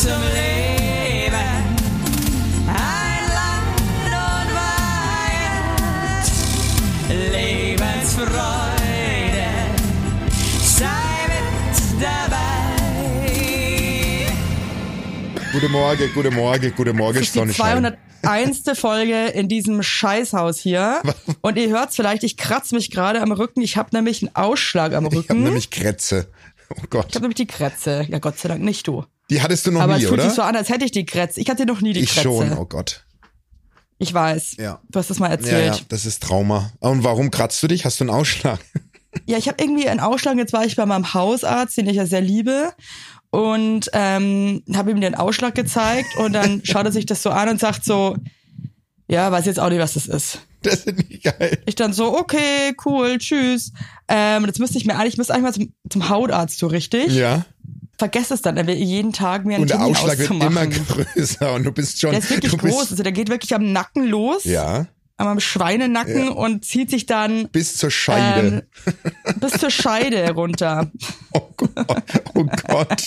zum Leben. Ein Land und Weihend, Lebensfreude, sei mit dabei. Guten Morgen, guten Morgen, guten Morgen, Das ist die Sonnenschein. 201. Folge in diesem Scheißhaus hier. Und ihr hört's vielleicht, ich kratze mich gerade am Rücken. Ich habe nämlich einen Ausschlag am Ich habe Rücken. nämlich Krätze. Oh Gott. Ich habe nämlich die Krätze. Ja, Gott sei Dank nicht du. Die hattest du noch Aber nie, es fühlt oder? sich so an, als hätte ich die Krätze. Ich hatte noch nie die ich Krätze. schon, oh Gott. Ich weiß. Ja. Du hast das mal Ja, erzählt. ja, das ist Trauma. Und warum kratzt du dich? Hast du einen Ausschlag? Ja, ich habe irgendwie einen Ausschlag. Jetzt war ich bei meinem Hausarzt, den ich ja sehr liebe. Und ähm, habe ihm den Ausschlag gezeigt. Und dann schaut er sich das so an und sagt so, ja, weiß jetzt auch nicht, was das ist. Das ist nicht geil. Ich dann so, okay, cool, tschüss. Ähm, jetzt müsste ich mir eigentlich, ich müsste eigentlich mal zum, zum Hautarzt, so richtig. Ja. Vergesst es dann, dann jeden Tag mir einen Und der Termin Ausschlag wird immer größer und du bist schon. Der ist wirklich groß. Also der geht wirklich am Nacken los, Ja. am Schweinenacken und zieht sich dann Bis zur Scheide. ähm, bis zur Scheide runter. Oh Gott. Oh Gott.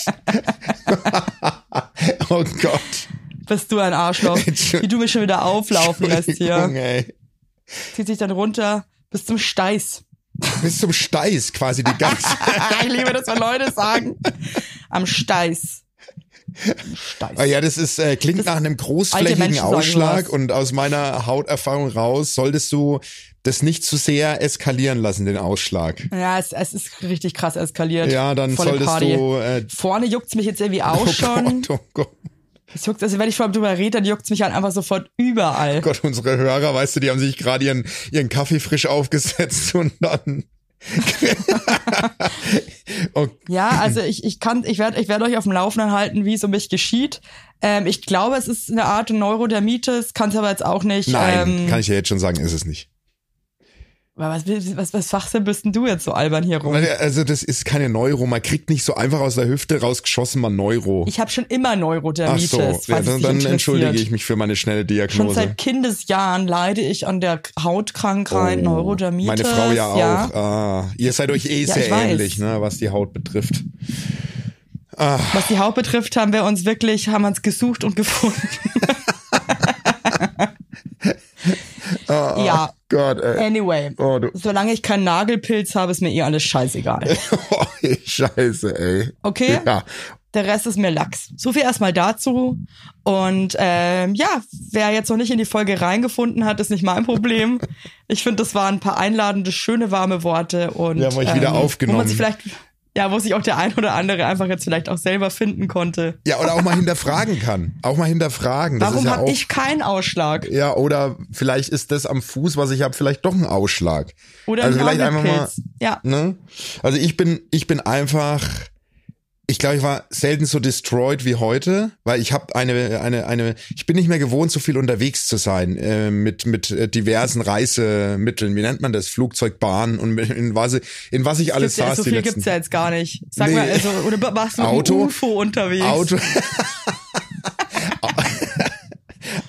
oh Gott. Bist du ein Arschloch, wie du mich schon wieder auflaufen lässt hier. ey. Zieht sich dann runter bis zum Steiß. Bis zum Steiß quasi die ganze. ich liebe das, wenn Leute sagen. Am Steiß. Am Steiß. Ah ja, das ist äh, klingt Das- nach einem großflächigen Ausschlag und aus meiner Hauterfahrung raus solltest du das nicht zu sehr eskalieren lassen, den Ausschlag. Ja, es, es ist richtig krass eskaliert. Ja, dann Volle solltest Party. du äh, Vorne juckt's mich jetzt irgendwie auch oh schon. Gott, oh Gott, Es juckt, also wenn ich vor allem drüber rede, dann juckt's mich halt einfach sofort überall. oh Gott, unsere Hörer, weißt du, die haben sich gerade ihren, ihren Kaffee frisch aufgesetzt und dann. oh, Ja, also ich, ich kann, ich werde ich werd euch auf dem Laufenden halten, wie es um mich geschieht. Ähm, ich glaube, es ist eine Art Neurodermitis, kann es aber jetzt auch nicht. nein, ähm, kann ich ja jetzt schon sagen, ist es nicht. Was, was, was Fachsinn bist denn du jetzt so albern hier rum? Also das ist keine Neuro, man kriegt nicht so einfach aus der Hüfte rausgeschossen mal Neuro. Ich habe schon immer Ach Neurodermitis. so, falls ja, dann, dann entschuldige ich mich für meine schnelle Schon Diagnose. seit Kindesjahren leide ich an der Hautkrankheit, Oh, Neurodermitis. Meine Frau ja auch. Ah, ihr seid euch eh Ja, sehr ähnlich, ne, was die Haut betrifft. Was die Haut betrifft, haben wir uns wirklich, haben uns gesucht und gefunden. ja, Gott, ey. anyway. Oh. Solange ich keinen Nagelpilz habe, ist mir eh alles scheißegal. Oh, Scheiße, ey. Okay? Ja. Der Rest ist mir Lachs. So viel erstmal dazu. Und ähm, ja, wer jetzt noch nicht in die Folge reingefunden hat, ist nicht mein Problem. Ich finde, das waren ein paar einladende, schöne, warme Worte. Und, Wir haben euch wieder Wo aufgenommen. man sich vielleicht, ja, wo sich auch der ein oder andere einfach jetzt vielleicht auch selber finden konnte. Ja, oder auch mal hinterfragen kann. Auch mal hinterfragen. Das Warum ja habe ich keinen Ausschlag? Ja, oder vielleicht ist das am Fuß, was ich habe, vielleicht doch ein Ausschlag. Oder also ein vielleicht einfach mal? Ja. ne? Also ich bin, ich bin einfach, ich glaube, ich war selten so destroyed wie heute, weil ich habe eine, eine, eine, ich bin nicht mehr gewohnt, so viel unterwegs zu sein äh, mit mit äh, diversen Reisemitteln. Wie nennt man das? Flugzeug, Bahn und in was, in was ich alles ja, saß so viel letzten gibt's ja jetzt gar nicht. Sag Nee. mal, also, oder warst du mit Auto? UFO unterwegs? Auto.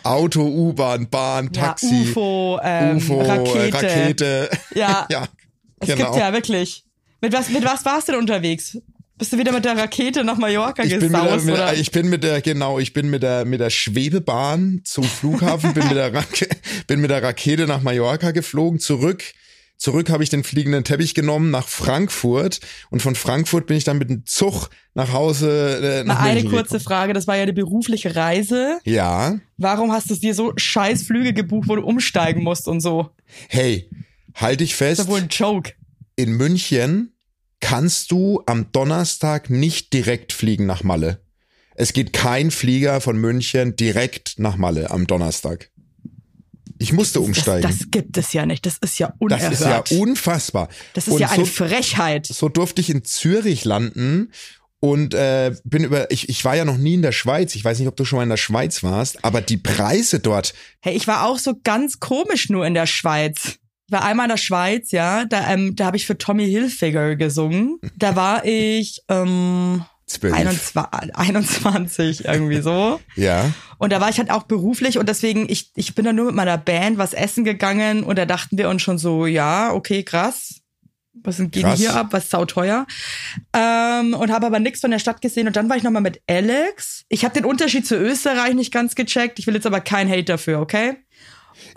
Auto, U-Bahn, Bahn, ja, Taxi, UFO, ähm, UFO, Rakete. Rakete. Ja, ja, es genau. gibt ja wirklich. Mit was, mit was warst du denn unterwegs? Bist du wieder mit der Rakete nach Mallorca Ich bin, mit der, gesaust? mit, oder? ich bin mit der, genau, ich bin mit der, mit der Schwebebahn zum Flughafen, bin mit der, Rake, bin mit der Rakete nach Mallorca geflogen, zurück. Zurück habe ich den fliegenden Teppich genommen nach Frankfurt und von Frankfurt bin ich dann mit dem Zug nach Hause äh, nach Mal eine München kurze gekommen. Frage, das war ja eine berufliche Reise. Ja, Warum hast du dir so scheiß Flüge gebucht, wo du umsteigen musst und so? hey, halt dich Das fest. ist ja wohl ein Joke. in München kannst du am Donnerstag nicht direkt fliegen nach Malle. Es geht kein Flieger von München direkt nach Malle am Donnerstag. Ich musste umsteigen. Das, das gibt es ja nicht. Das ist ja Das unerhört. ist ja unfassbar. Das ist Und ja eine so, Frechheit. so durfte ich in Zürich landen und äh, bin über ich, ich war ja noch nie in der Schweiz. Ich weiß nicht, ob du schon mal in der Schweiz warst, aber die Preise dort, Hey, ich war auch so ganz komisch nur in der Schweiz. Ich war einmal in der Schweiz, ja, da, ähm, da habe ich für Tommy Hilfiger gesungen. Da war ich ähm, zwölf. 21, 21 irgendwie so. Ja. Und da war ich halt auch beruflich und deswegen, ich, ich bin dann nur mit meiner Band was essen gegangen und da dachten wir uns schon so, ja, okay, krass. was geht Krass. hier ab, was sauteuer. Ähm, und habe aber nichts von der Stadt gesehen. Und dann war ich nochmal mit Alex. Ich habe den Unterschied zu Österreich nicht ganz gecheckt. Ich will jetzt aber kein Hate dafür, okay?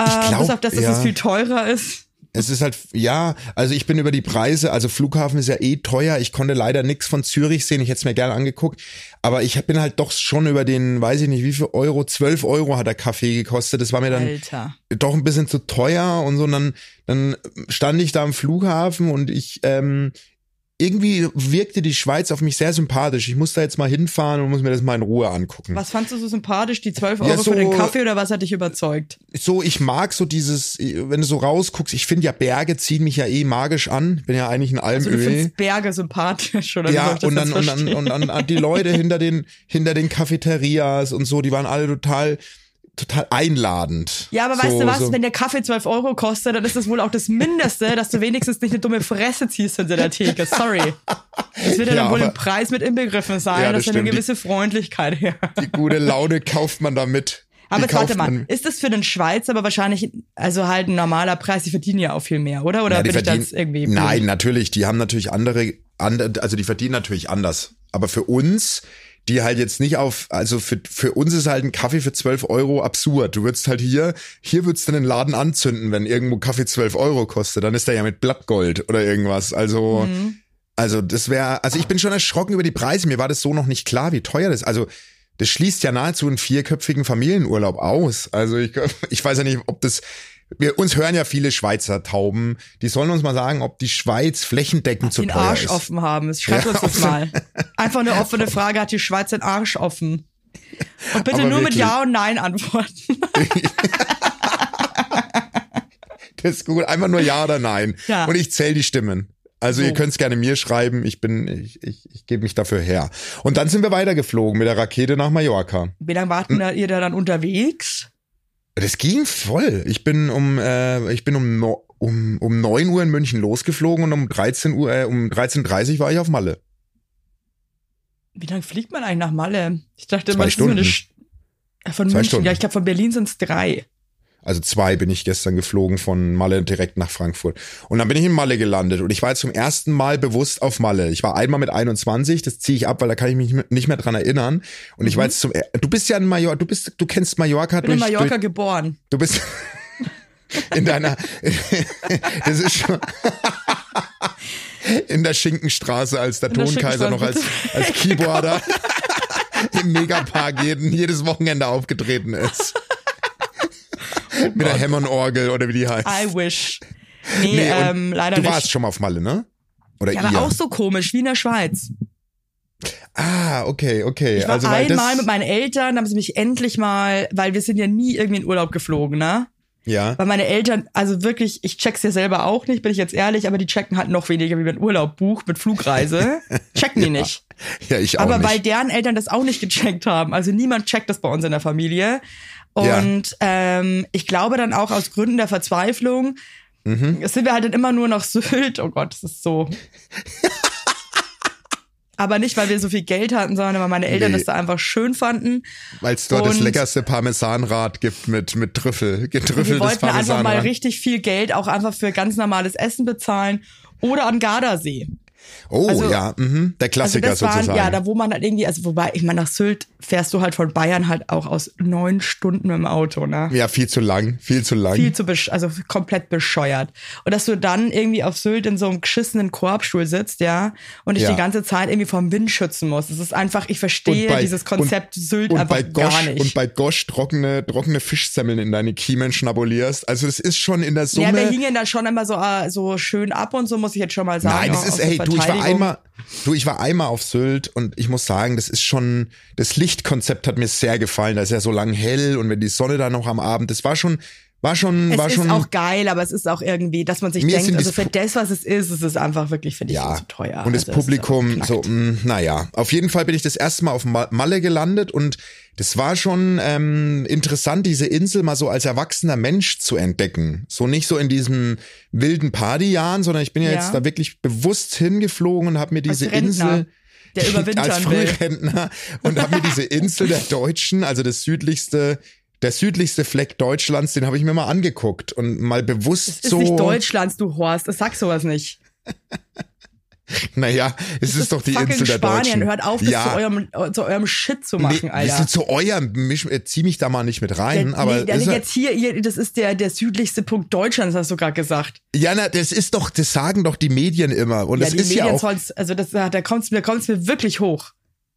Ich Äh, glaub, bis auf das, dass ja. es viel teurer ist. Es ist halt, ja, also ich bin über die Preise, also Flughafen ist ja eh teuer. Ich konnte leider nichts von Zürich sehen. Ich hätte es mir gerne angeguckt. Aber ich bin halt doch schon über den, weiß ich nicht, wie viel Euro, 12 Euro hat der Kaffee gekostet. Das war mir dann Alter. doch ein bisschen zu teuer und so. Und dann, dann stand ich da am Flughafen und ich, ähm, irgendwie wirkte die Schweiz auf mich sehr sympathisch. Ich muss da jetzt mal hinfahren und muss mir das mal in Ruhe angucken. Was fandst du so sympathisch? Die 12 Ja, Euro so- für den Kaffee oder was hat dich überzeugt? so, ich mag so dieses, wenn du so rausguckst, ich finde ja Berge ziehen mich ja eh magisch an. Bin ja eigentlich ein Also du findest Berge sympathisch oder Ja, und dann, und dann, und dann, und die Leute hinter den, hinter den Cafeterias und so, die waren alle total, total einladend. Ja, aber weißt so, du was, so. wenn der Kaffee 12 Euro kostet, dann ist das wohl auch das Mindeste, dass du wenigstens nicht eine dumme Fresse ziehst hinter der Theke. Sorry. Das wird ja, Ja, dann wohl im Preis mit inbegriffen sein, Ja, dass das ja eine gewisse Freundlichkeit her. Die gute Laune kauft man damit. Aber jetzt warte mal, man- ist das für den Schweiz aber wahrscheinlich, also halt ein normaler Preis, die verdienen ja auch viel mehr, oder? Oder Ja, bin ich da verdienen- jetzt irgendwie blind? Nein, natürlich, die haben natürlich andere, andere, also die verdienen natürlich anders. Aber für uns, die halt jetzt nicht auf, also für, für uns ist halt ein Kaffee für 12 Euro absurd. Du würdest halt hier, hier würdest du den Laden anzünden, wenn irgendwo Kaffee 12 Euro kostet. Dann ist der ja mit Blattgold oder irgendwas. Also, Mhm. also das wäre, also ich bin schon erschrocken über die Preise. Mir war das so noch nicht klar, wie teuer das ist. Also, das schließt ja nahezu einen vierköpfigen Familienurlaub aus. Also ich, ich weiß ja nicht, ob das, wir, uns hören ja viele Schweizer Tauben. Die sollen uns mal sagen, ob die Schweiz flächendeckend zu Den teuer Arsch ist. offen haben. Schreibt Ja, uns das mal. Einfach eine offene Frage, hat die Schweiz den Arsch offen? Und bitte Aber nur mit wirklich. Ja und Nein antworten. Das ist gut. Einfach nur ja oder nein. Ja. Und ich zähle die Stimmen. Also ihr So. könnt es gerne mir schreiben. Ich bin, ich, ich, ich gebe mich dafür her. Und dann sind wir weitergeflogen mit der Rakete nach Mallorca. Wie lange warten da, ihr da dann unterwegs? Das ging voll. Ich bin um, äh, ich bin um, um, um 9 Uhr in München losgeflogen und um 13 Uhr, äh, um 13.30 Uhr war ich auf Malle. Wie lange fliegt man eigentlich nach Malle? Ich dachte Zwei immer, das ist so eine Stunden. Äh, von Zwei München. Stunden. Ja, ich glaube von Berlin sind es drei. Also zwei bin ich gestern geflogen von Malle direkt nach Frankfurt. Und dann bin ich in Malle gelandet und ich war jetzt zum ersten Mal bewusst auf Malle. Ich war einmal mit 21, das ziehe ich ab, weil da kann ich mich nicht mehr dran erinnern. Und ich war jetzt zum, du bist ja in Mallorca, du bist, du kennst Mallorca Ich bin in durch, Mallorca durch, geboren. du bist in deiner, das ist schon, in der Schinkenstraße als der In der Tonkaiser noch als, als Keyboarder im Megapark jeden, jedes Wochenende aufgetreten ist. Mit der Hammond-Orgel oder wie die heißt. I wish. Nee, Nee, ähm, leider du nicht. warst schon mal auf Malle, ne? Oder ja, aber auch so komisch, wie in der Schweiz. ah, okay, okay. Ich war also, einmal mit meinen Eltern, haben sie mich endlich mal, weil wir sind ja nie irgendwie in Urlaub geflogen, ne? ja, Weil meine Eltern, also wirklich, ich check's ja selber auch nicht, bin ich jetzt ehrlich, aber die checken halt noch weniger, wie man Urlaub bucht mit Flugreise. Checken die nicht. ja, ich auch Aber nicht. weil deren Eltern das auch nicht gecheckt haben. Also niemand checkt das bei uns in der Familie. Ja. Und ähm, ich glaube dann auch aus Gründen der Verzweiflung Mhm. sind wir halt dann immer nur noch Sylt. Oh Gott, das ist so. Aber nicht, weil wir so viel Geld hatten, sondern weil meine Eltern Nee. das da einfach schön fanden. Weil es dort das und- leckerste Parmesanrad gibt mit, mit Trüffel. Wir Getrüffeltes wollten einfach mal richtig viel Geld auch einfach für ganz normales Essen bezahlen oder an Gardasee. Oh, also- ja, mhm. der Also Klassiker das waren, sozusagen. ja, da wo man halt irgendwie, also wobei, ich meine, nach Sylt fährst du halt von Bayern halt auch aus neun Stunden mit dem Auto, ne? ja, viel zu lang, viel zu lang. Viel zu also komplett bescheuert. Und dass du dann irgendwie auf Sylt in so einem geschissenen Korbstuhl sitzt, ja, und dich Ja. die ganze Zeit irgendwie vom Wind schützen musst. Das ist einfach, ich verstehe dieses Konzept Sylt und einfach bei Gosch, gar nicht. Und bei Gosch trockene, trockene Fischsemmeln in deine Kiemen schnabulierst. Also das ist schon in der Summe. ja, wir hingen da schon immer so, äh, so schön ab und so, muss ich jetzt schon mal sagen. Nein, das ist, ey, du, ich war einmal, du, ich war einmal auf Sylt und ich muss sagen, das ist schon, das Lichtkonzept hat mir sehr gefallen. Da ist ja so lang hell und wenn die Sonne da noch am Abend, das war schon, war schon, Es war ist schon. auch geil, aber es ist auch irgendwie, dass man sich denkt, also für das, was es ist, ist es einfach wirklich, finde ich, ja, zu teuer. und das Also es ist Publikum, so, mh, naja. Auf jeden Fall bin ich das erste Mal auf Ma- Malle gelandet und das war schon ähm, interessant, diese Insel mal so als erwachsener Mensch zu entdecken. So nicht so in diesen wilden Partyjahren, sondern ich bin ja, Ja. jetzt da wirklich bewusst hingeflogen und habe mir diese Insel der überwintern als will. Frührentner und habe mir diese Insel der Deutschen, also das südlichste, der südlichste Fleck Deutschlands, den habe ich mir mal angeguckt und mal bewusst Das ist so. nicht Deutschlands, du Horst. Das sagst sowas nicht. Naja, es ist, doch die Insel der Spanien, Deutschen. hört auf, das ja. zu eurem, zu eurem Shit zu machen, nee, Alter. ist zu eurem, äh, zieh mich da mal nicht mit rein, Der- aber nee, ist also ja- jetzt hier, hier, das ist der, der südlichste Punkt Deutschlands, hast du gerade gesagt. Ja, na, das ist doch, das sagen doch die Medien immer. Und Ja, das die ist ja Medien auch. soll's, also das, da kommt's mir, da kommt's mir wirklich hoch.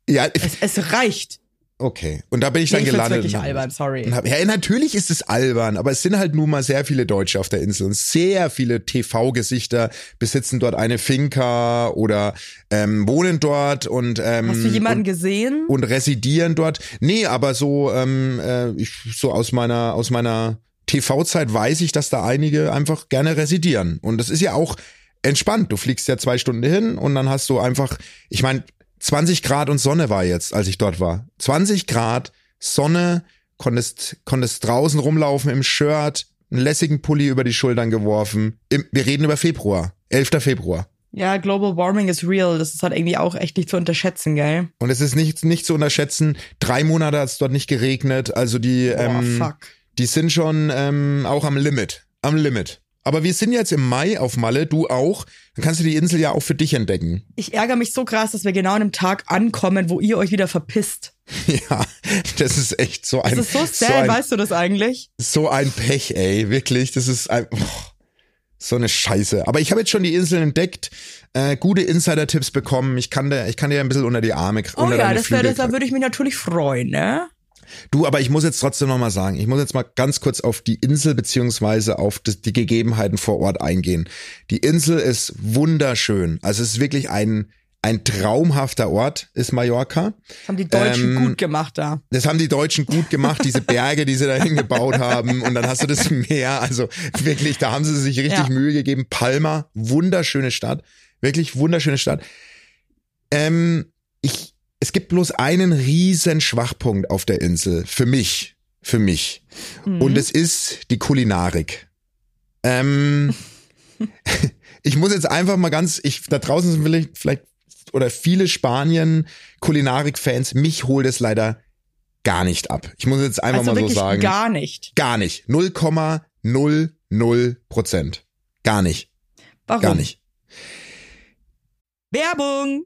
Ja, Es, es reicht. Okay. Und da bin ich Nee, dann ich gelandet. wirklich albern, sorry. hab- Ja, natürlich ist es albern, aber es sind halt nun mal sehr viele Deutsche auf der Insel und sehr viele TV-Gesichter besitzen dort eine Finca oder ähm, wohnen dort und ähm, Hast du jemanden und, gesehen? und residieren dort. Nee, aber so ähm, äh, ich so aus meiner aus meiner TV-Zeit weiß ich, dass da einige einfach gerne residieren und das ist ja auch entspannt. Du fliegst ja zwei Stunden hin und dann hast du einfach, ich meine, 20 Grad und Sonne war jetzt, als ich dort war. 20 Grad, Sonne, konntest, konntest draußen rumlaufen im Shirt, einen lässigen Pulli über die Schultern geworfen. Im, wir reden über Februar, 11. Februar. Ja, Global Warming is real. Das ist halt irgendwie auch echt nicht zu unterschätzen, gell? Und es ist nicht, nicht zu unterschätzen, drei Monate hat es dort nicht geregnet, also die, Boah, ähm, fuck. die sind schon ähm, auch am Limit, am Limit. Aber wir sind jetzt im Mai auf Malle, du auch. Dann kannst du die Insel ja auch für dich entdecken. Ich ärgere mich so krass, dass wir genau an einem Tag ankommen, wo ihr euch wieder verpisst. Ja, das ist echt so ein, Das ist so sad, ein, weißt du das eigentlich? so ein Pech, ey, wirklich. Das ist ein, boah, so eine Scheiße. Aber ich habe jetzt schon die Inseln entdeckt, äh, gute Insider-Tipps bekommen. Ich kann dir, ich kann dir ein bisschen unter die Arme, Oh unter ja, deine das Flügel das, da würde ich mich natürlich freuen, ne? Du, aber ich muss jetzt trotzdem noch mal sagen, ich muss jetzt mal ganz kurz auf die Insel beziehungsweise auf die Gegebenheiten vor Ort eingehen. Die Insel ist wunderschön. Also es ist wirklich ein, ein traumhafter Ort, ist Mallorca. Das haben die Deutschen Ähm, gut gemacht da. Das haben die Deutschen gut gemacht, diese Berge, die sie da hingebaut haben. Und dann hast du das Meer. Also wirklich, da haben sie sich richtig Ja. Mühe gegeben. Palma, wunderschöne Stadt. Wirklich wunderschöne Stadt. Ähm, ich, es gibt bloß einen riesen Schwachpunkt auf der Insel. Für mich. Für mich. Mhm. Und es ist die Kulinarik. Ähm, ich muss jetzt einfach mal ganz, ich, da draußen sind vielleicht, vielleicht oder viele Spanien Kulinarik-Fans, mich holt es leider gar nicht ab. Ich muss jetzt einfach also mal so sagen. gar nicht. Gar nicht. 0,00 Prozent. Gar nicht. Warum? Gar nicht. Werbung!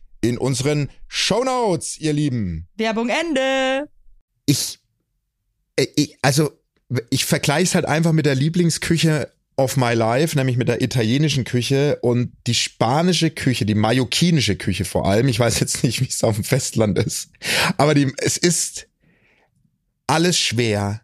in unseren Shownotes, ihr Lieben. Werbung Ende. Ich, äh, ich also ich vergleiche es halt einfach mit der Lieblingsküche of my life, nämlich mit der italienischen Küche und die spanische Küche, die mallorquinische Küche vor allem. Ich weiß jetzt nicht, wie es auf dem Festland ist, aber die, es ist alles schwer,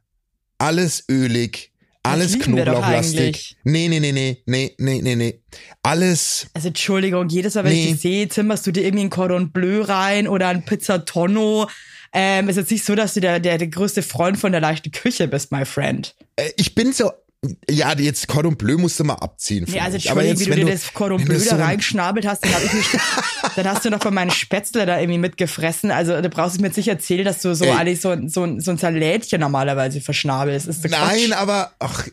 alles ölig, alles Knoblauchlastig. Nee, nee, nee, nee, nee, nee, nee, nee. Alles Also Entschuldigung, jedes Mal, wenn ich Nee. dich sehe, zimmerst du dir irgendwie ein Cordon Bleu rein oder ein Pizzatonno. Ähm, ist jetzt nicht so, dass du der, der, der größte Freund von der leichten Küche bist, my friend. Äh, ich bin so, ja, jetzt Cordon Bleu musst du mal abziehen. Ja, also finde ich. Entschuldigung, wie du dir das Cordon Bleu du da reingeschnabelt hast, dann, hab ich mich, dann hast du noch von meinen Spätzle da irgendwie mitgefressen. Also du brauchst mir jetzt nicht erzählen, dass du so Ey. eigentlich so, so, ein- so ein Salätchen normalerweise verschnabelst. Ist Nein, Quatsch. aber ach,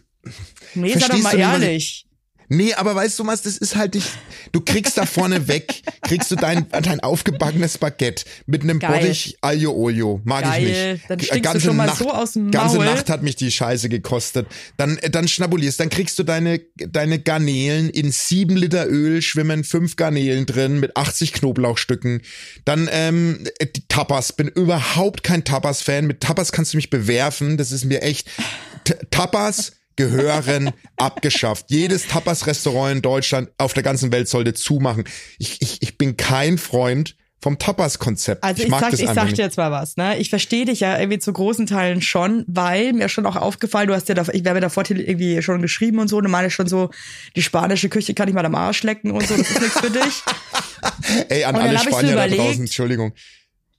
nee, sei doch mal du ehrlich. Nee, aber weißt du was, das ist halt nicht, du kriegst da vorne weg, kriegst du dein, dein aufgebackenes Baguette mit einem Geil. Bottich Aglio Olio, mag Geil. ich nicht. Dann stinkst du schon mal so aus dem Ganze Maul. Nacht hat mich die Scheiße gekostet. Dann, äh, dann schnabulierst, dann kriegst du deine, deine Garnelen in sieben Liter Öl schwimmen fünf Garnelen drin mit 80 Knoblauchstücken. Dann, ähm, äh, Tapas, bin überhaupt kein Tapas-Fan. Mit Tapas kannst du mich bewerfen, das ist mir echt, T Tapas gehören abgeschafft. Jedes Tapas-Restaurant in Deutschland auf der ganzen Welt sollte zumachen. Ich, ich, ich bin kein Freund vom Tapas-Konzept. Also ich, mag sag, das ich sag dir jetzt mal was, ne? Ich verstehe dich ja irgendwie zu großen Teilen schon, weil mir schon auch aufgefallen, du hast ja da, ich werde mir davor irgendwie schon geschrieben und so, du meinst schon so, die spanische Küche kann ich mal am Arsch lecken und so, das ist nichts für dich. Ey, an alle ich Spanier da draußen, Entschuldigung.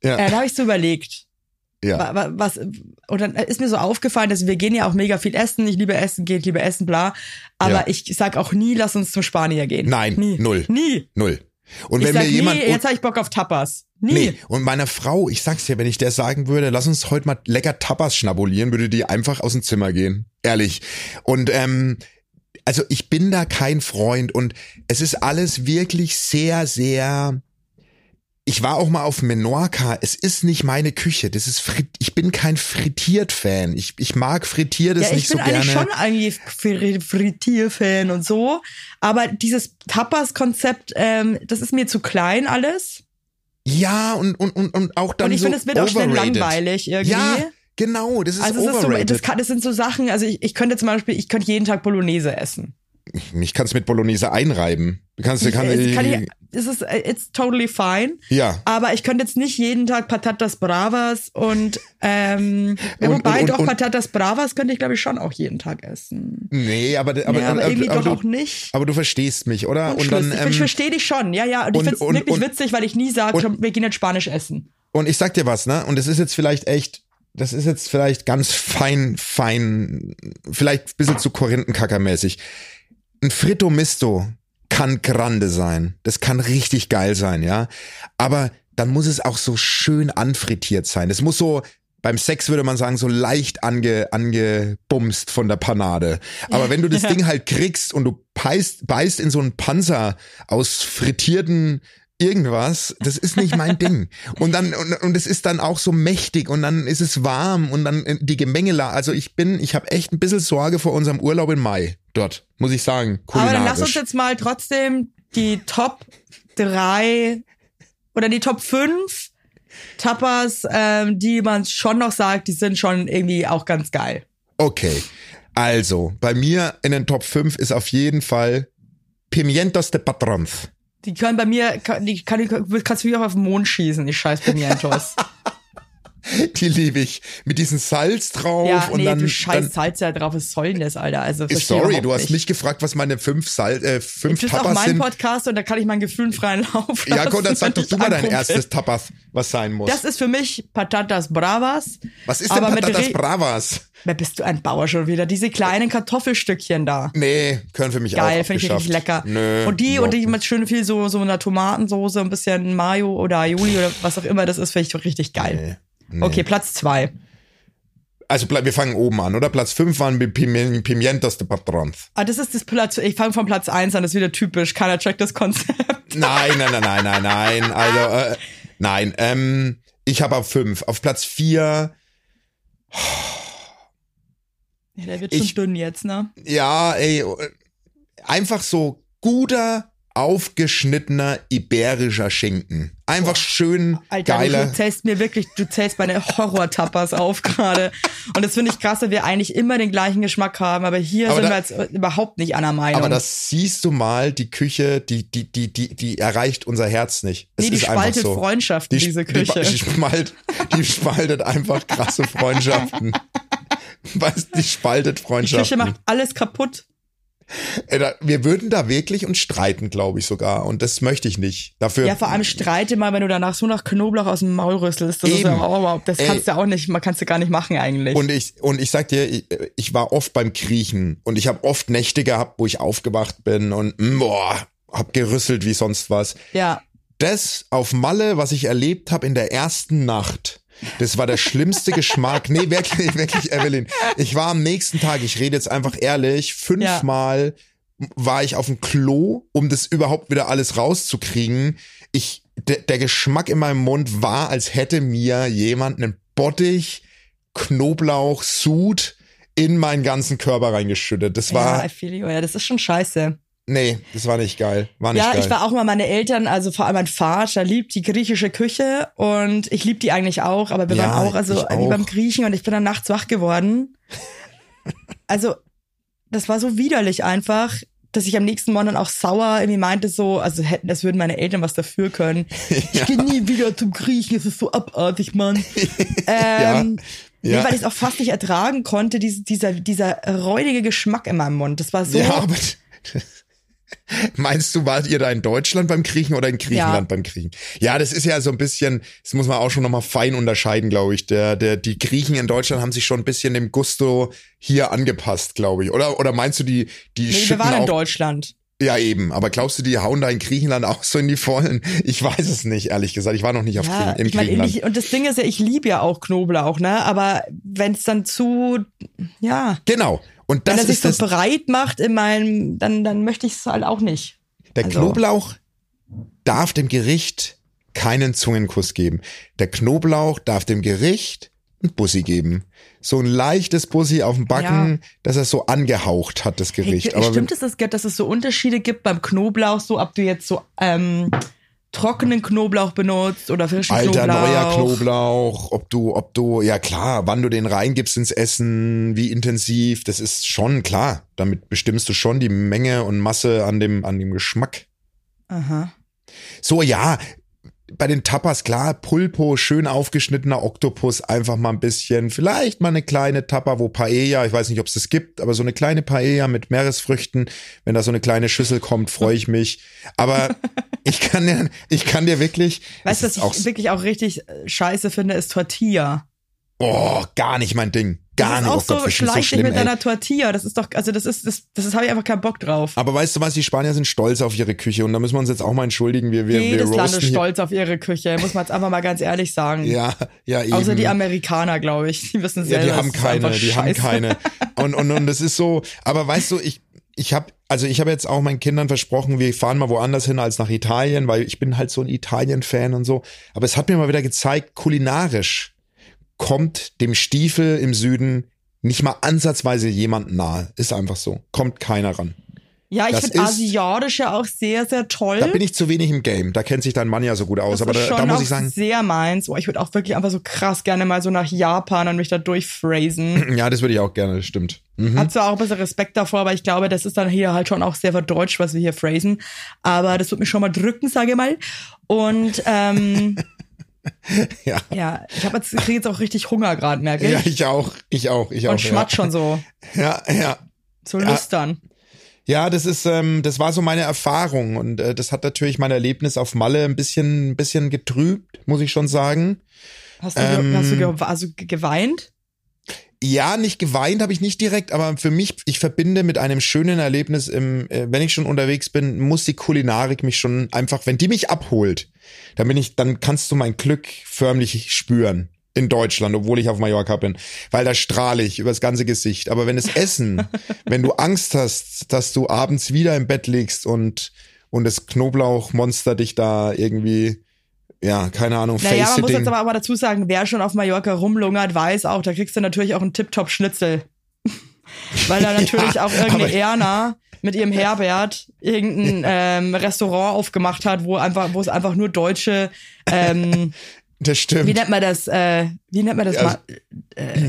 Ja, Äh, da habe ich so überlegt. Ja. Wa- wa- Was, und dann ist mir so aufgefallen, dass wir gehen ja auch mega viel essen. Ich liebe Essen, geht, liebe Essen, bla. Aber Ja. ich sag auch nie, lass uns zum Spanier gehen. Nein, nie. null. Nie. Null. Und Ich wenn mir nie, jemand. jetzt habe ich Bock auf Tapas. Nie. Nee, und meiner Frau, ich sag's dir, wenn ich der sagen würde, lass uns heute mal lecker Tapas schnabulieren, würde die einfach aus dem Zimmer gehen. Ehrlich. Und ähm, also ich bin da kein Freund und es ist alles wirklich sehr, sehr. Ich war auch mal auf Menorca. Es ist nicht meine Küche. Das ist frit ich bin kein Frittiert-Fan. Ich, ich mag Frittiertes Ja, ich nicht bin so gerne. eigentlich schon eigentlich Fri- Frittierfan und so. Aber dieses Tapas-Konzept, ähm, das ist mir zu klein alles. Ja, und, und, und, und auch dann Und ich so finde, es wird auch schnell overrated. langweilig irgendwie. Ja, genau, das ist also es ist so, overrated. das, kann, das sind so Sachen, also ich, ich könnte zum Beispiel, ich könnte jeden Tag Bolognese essen. Mich kannst mit Bolognese einreiben. Kannst, kann, Es kann ich, es ist, it's totally fine. ja. Aber ich könnte jetzt nicht jeden Tag Patatas Bravas und, ähm, Und- wobei und- doch und- Patatas Bravas könnte ich glaube ich schon auch jeden Tag essen. Nee, aber, aber, ja, aber, irgendwie aber, doch du, auch nicht. aber du verstehst mich, oder? Und, dann, ich ähm, verstehe dich schon, ja, ja. Und, ich finde es wirklich witzig, weil ich nie sage, wir gehen jetzt Spanisch essen. und ich sag dir was, ne? Und das ist jetzt vielleicht echt, das ist jetzt vielleicht ganz fein, fein, vielleicht ein bisschen zu Korinthenkackermäßig. Ein Fritto Misto kann grande sein. Das kann richtig geil sein, ja. Aber dann muss es auch so schön anfrittiert sein. Das muss so, beim Sex würde man sagen, so leicht ange, angebumst von der Panade. Aber wenn du das Ding halt kriegst und du beißt, beißt in so einen Panzer aus frittierten irgendwas, das ist nicht mein Ding. Und dann, und, und es ist dann auch so mächtig und dann ist es warm und dann äh, die Gemengela. Also ich bin, ich habe echt ein bisschen Sorge vor unserem Urlaub im Mai dort, muss ich sagen. Aber dann lass uns jetzt mal trotzdem die Top 3 oder die Top 5 Tapas, ähm, die man schon noch sagt, die sind schon irgendwie auch ganz geil. Okay. Also, bei mir in den Top 5 ist auf jeden Fall Pimientos de Patrons. Die können bei mir, die kann, die kannst du mich auch auf den Mond schießen, die scheiß Pimientos. Die liebe ich. Mit diesem Salz drauf ja, und nee, dann. du scheiß dann Salz da drauf, was soll denn das, Alter? Also, sorry, du hast nicht. mich gefragt, was meine fünf Salz, äh, fünf Das ist auch Tapas mein sind. Podcast und da kann ich meinen Gefühlen freien Lauf Ja, komm, dann sag doch du mal dein erstes Tapas, was sein muss. Das ist für mich Patatas Bravas. was ist denn Patatas Bravas? Wer bist du ein Bauer schon wieder? Diese kleinen Kartoffelstückchen da. Nee, können für mich Geil, auch finde ich richtig lecker. Nö, und die, und die mit schön viel so, so einer Tomatensoße, ein bisschen Mayo oder Aioli oder was auch immer das ist, finde ich richtig geil. Nee. Okay, Platz zwei. Also wir fangen oben an, oder? Platz 5 waren mit Pimi- Pimientos de Patrons. Ah, das ist das Platz, ich fange von Platz eins an, das ist wieder typisch. Keiner checkt das Konzept. Nein, nein, nein, nein, nein, nein. Also, äh, nein. Ähm, ich habe auf 5. Auf Platz 4, Ja, der wird schon Ich- dünn jetzt, ne? ja, ey, einfach so guter, aufgeschnittener iberischer Schinken. Einfach schön Alter, geiler. du zählst mir wirklich, du zählst meine Horror-Tapas auf gerade. Und das finde ich krass, dass wir eigentlich immer den gleichen Geschmack haben, aber hier Aber sind da- wir jetzt überhaupt nicht einer Meinung. Aber das siehst du mal, die Küche, die, die, die, die, die erreicht unser Herz nicht. Es nee, die spaltet so. Freundschaften, Die, diese die, Küche. die, spalt, die spaltet einfach krasse Freundschaften. Weißt, die spaltet die Küche Freundschaften. macht alles kaputt. Da, wir würden da wirklich uns streiten, glaube ich sogar. Und das möchte ich nicht. Dafür. Ja, vor allem streite mal, wenn du danach so nach Knoblauch aus dem Maul rüstelst. Das ja auch das kannst du auch nicht, man kannst du gar nicht machen eigentlich. und ich und ich sag dir, ich, ich war oft beim Kriechen und ich habe oft Nächte gehabt, wo ich aufgewacht bin und mm, boah, hab gerüsselt wie sonst was. ja, das auf Malle, was ich erlebt habe in der ersten Nacht, das war der schlimmste Geschmack. Nee, wirklich, wirklich, Evelyn. Ich war am nächsten Tag, ich rede jetzt einfach ehrlich, fünfmal war ich auf dem Klo, um das überhaupt wieder alles rauszukriegen. Ich, der, der Geschmack in meinem Mund war, als hätte mir jemand einen Bottich, Knoblauch, Sud in meinen ganzen Körper reingeschüttet. Das war, ja, I feel you. Ja, das ist schon scheiße. Nee, das war nicht geil. War nicht Ja, geil. ich war auch mal meine Eltern, also vor allem mein Vater liebt die griechische Küche und ich lieb die eigentlich auch, aber wir Ja, waren auch, also wie beim Griechen und ich bin dann nachts wach geworden. Also, das war so widerlich einfach, dass ich am nächsten Morgen dann auch sauer irgendwie meinte so, also hätten, das würden meine Eltern was dafür können. Ich gehe nie wieder zum Griechen, es ist so abartig, Mann. ähm, Ja. Nee, weil ich es auch fast nicht ertragen konnte, diese, dieser, dieser räudige Geschmack in meinem Mund. Das war so. Ja, aber meinst du, wart ihr da in Deutschland beim Kriechen oder in Griechenland Ja. beim Kriechen? Ja, das ist ja so ein bisschen, das muss man auch schon nochmal fein unterscheiden, glaube ich. Der, der, die Griechen in Deutschland haben sich schon ein bisschen dem Gusto hier angepasst, glaube ich. Oder, oder meinst du, die, die nee, wir waren in auch, Deutschland. Ja, eben. Aber glaubst du, die hauen da in Griechenland auch so in die Vollen? Ich weiß es nicht, ehrlich gesagt. Ich war noch nicht auf Ja, Griechen, in Griechenland. ich, und das Ding ist ja, ich liebe ja auch Knoblauch, ne? Aber wenn es dann zu, ja, genau. Und wenn das er sich ist so breit macht in meinem, dann, dann möchte ich es halt auch nicht. Der Also- Knoblauch darf dem Gericht keinen Zungenkuss geben. Der Knoblauch darf dem Gericht ein Bussi geben. So ein leichtes Bussi auf dem Backen, dass er so angehaucht hat, das Gericht. Hey, Aber wenn, stimmt es, dass, dass es so Unterschiede gibt beim Knoblauch, so ob du jetzt so ähm, trockenen Knoblauch benutzt oder frischen alter, Knoblauch? neuer Knoblauch, ob du, ob du, ja klar, wann du den reingibst ins Essen, wie intensiv, das ist schon klar. Damit bestimmst du schon die Menge und Masse an dem, an dem Geschmack. Aha. So, ja, bei den Tapas, klar, Pulpo, schön aufgeschnittener Oktopus, einfach mal ein bisschen, vielleicht mal eine kleine Tapa, wo Paella, ich weiß nicht, ob es das gibt, aber so eine kleine Paella mit Meeresfrüchten, wenn da so eine kleine Schüssel kommt, freue ich mich. Aber ich kann dir, ich kann dir wirklich, Weißt du, was auch, ich wirklich auch richtig äh, scheiße finde, ist Tortilla. oh, gar nicht mein Ding. Gar das nicht, ist oh auch Gott, so so schleich dich schlimm, mit ey. deiner Tortilla. Das ist doch, also das ist, das, das, habe ich einfach keinen Bock drauf. Aber weißt du was, die Spanier sind stolz auf ihre Küche und da müssen wir uns jetzt auch mal entschuldigen, wir, wir, wir Jedes Land roasten ist hier. stolz auf ihre Küche, muss man jetzt einfach mal ganz ehrlich sagen. Ja, ja, eben. Außer die Amerikaner, glaube ich. Die wissen Ja, selber. die es haben keine, die haben scheiße. keine. Und, und, und das ist so, aber weißt du, ich, ich habe, also ich habe jetzt auch meinen Kindern versprochen, wir fahren mal woanders hin als nach Italien, weil ich bin halt so ein Italien-Fan und so. Aber es hat mir mal wieder gezeigt, kulinarisch kommt dem Stiefel im Süden nicht mal ansatzweise jemand nahe. Ist einfach so. Kommt keiner ran. Ja, ich finde asiatisch ja auch sehr, sehr toll. Da bin ich zu wenig im Game. Da kennt sich dein Mann ja so gut aus. das aber da, da muss ich sagen, sehr meins. Oh, ich würde auch wirklich einfach so krass gerne mal so nach Japan und mich da durchphrasen. ja, das würde ich auch gerne, das stimmt. Mhm. Hab zwar auch ein bisschen Respekt davor, aber ich glaube, das ist dann hier halt schon auch sehr verdeutscht, was wir hier phrasen. Aber das wird mich schon mal drücken, sage ich mal. Und ähm, Ja. ja, ich habe jetzt, ich krieg jetzt auch richtig Hunger gerade, merke ich. Ja, ich auch, ich auch, ich auch. und schmatz ja. schon so, Ja, ja. so lüstern. Ja, das ist, ähm, das war so meine Erfahrung und äh, das hat natürlich mein Erlebnis auf Malle ein bisschen, ein bisschen getrübt, muss ich schon sagen. Hast du, Ähm, hast du ge also ge- geweint? Ja, nicht geweint habe ich nicht direkt, aber für mich, ich verbinde mit einem schönen Erlebnis im, äh, wenn ich schon unterwegs bin, muss die Kulinarik mich schon einfach, wenn die mich abholt, dann bin ich, dann kannst du mein Glück förmlich spüren in Deutschland, obwohl ich auf Mallorca bin, weil da strahle ich übers ganze Gesicht. Aber wenn es Essen, wenn du Angst hast, dass du abends wieder im Bett liegst und und das Knoblauchmonster dich da irgendwie, ja, keine Ahnung, Naja, man muss jetzt aber auch mal dazu sagen, wer schon auf Mallorca rumlungert, weiß auch, da kriegst du natürlich auch einen Tip-Top-Schnitzel. Weil da natürlich Ja, auch irgendeine Erna mit ihrem Herbert irgendein ähm, Restaurant aufgemacht hat, wo einfach, wo es einfach nur deutsche, ähm, das stimmt. wie nennt man das, äh, wie nennt man das Ja, mal?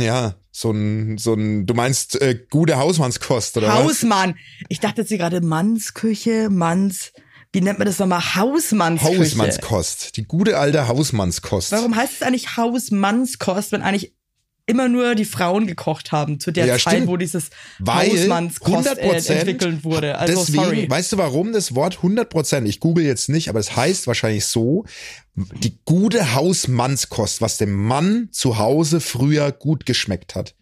Ja, so ein, so ein, du meinst äh, gute Hausmannskost, oder was? Hausmann. Ich dachte jetzt hier gerade Mannsküche, Manns, wie nennt man das nochmal? Hausmannsküche. Hausmannskost. Die gute alte Hausmannskost. Warum heißt es eigentlich Hausmannskost, wenn eigentlich immer nur die Frauen gekocht haben zu der Ja, Zeit, stimmt. wo dieses Weil Hausmannskost äh, 100% entwickelt wurde? Also Deswegen, sorry. weißt du warum das Wort 100%, ich google jetzt nicht, aber es heißt wahrscheinlich so, die gute Hausmannskost, was dem Mann zu Hause früher gut geschmeckt hat.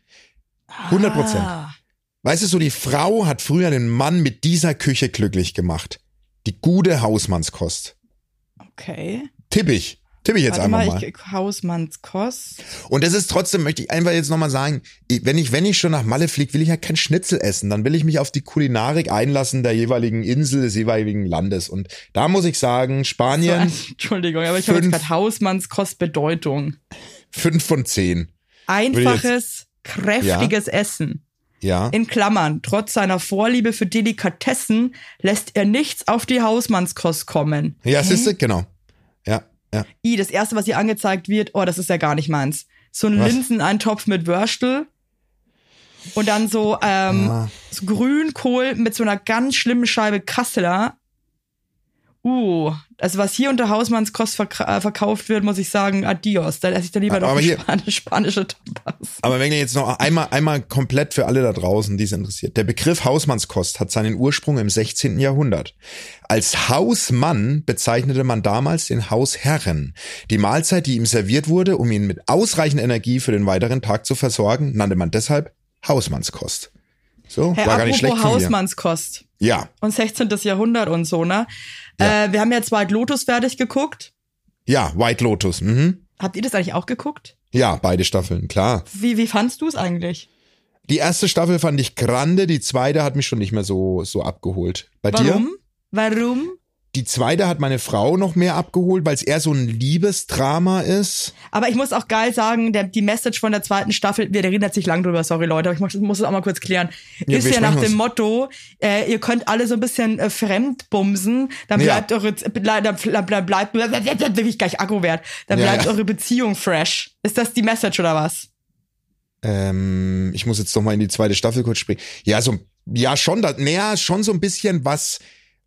100%. Ah, Weißt du so, die Frau hat früher den Mann mit dieser Küche glücklich gemacht. Die gute Hausmannskost. okay. Tipp ich. Tippe ich jetzt Warte einfach mal, mal. ich Hausmannskost. Und das ist trotzdem, möchte ich einfach jetzt nochmal sagen, wenn ich, wenn ich schon nach Malle fliege, will ich ja kein Schnitzel essen. Dann will ich mich auf die Kulinarik einlassen der jeweiligen Insel, des jeweiligen Landes. Und da muss ich sagen, Spanien, Entschuldigung, aber ich habe jetzt gerade Hausmannskost Bedeutung. fünf von zehn. Einfaches, kräftiges Essen. Ja. In Klammern, trotz seiner Vorliebe für Delikatessen lässt er nichts auf die Hausmannskost kommen. Ja, siehst du, genau. Ja, ja. I, das erste, was hier angezeigt wird, oh, das ist ja gar nicht meins. So ein? Linseneintopf mit Würstel. Und dann so, ähm, Ah. so Grünkohl mit so einer ganz schlimmen Scheibe Kasseler. Uh, also was hier unter Hausmannskost verk- äh, verkauft wird, muss ich sagen, adios. Da esse ich dann lieber Aber noch hier- Spanisch, spanische Tapas. Aber wenn ihr jetzt noch einmal, einmal komplett für alle da draußen, die es interessiert. Der Begriff Hausmannskost hat seinen Ursprung im 16. Jahrhundert. Als Hausmann bezeichnete man damals den Hausherren. Die Mahlzeit, die ihm serviert wurde, um ihn mit ausreichend Energie für den weiteren Tag zu versorgen, nannte man deshalb Hausmannskost. So, Hey, war gar nicht schlecht. Hausmannskost Ja, und 16. Jahrhundert und so, ne? Ja. Äh, wir haben ja White Lotus fertig geguckt. ja, White Lotus. Mhm. Habt ihr das eigentlich auch geguckt? Ja, beide Staffeln, klar. Wie, wie fandst du es eigentlich? Die erste Staffel fand ich grande, die zweite hat mich schon nicht mehr so, so abgeholt. Bei dir? Warum? Die zweite hat meine Frau noch mehr abgeholt, weil es eher so ein Liebesdrama ist. Aber ich muss auch geil sagen, der, die Message von der zweiten Staffel, wir reden jetzt nicht lang drüber, sorry Leute, aber ich muss, muss es auch mal kurz klären, Ja, ist ja nach dem uns. Motto, äh, ihr könnt alle so ein bisschen äh, fremdbumsen, dann Ja. bleibt eure, bleib, bleib, bleib, bleibt, bleib, ich gleich Akku wert, dann Ja, bleibt ja. eure Beziehung fresh. Ist das die Message oder was? Ähm, ich muss jetzt noch mal in die zweite Staffel kurz springen. Ja, so, ja, schon, da, naja, schon so ein bisschen was,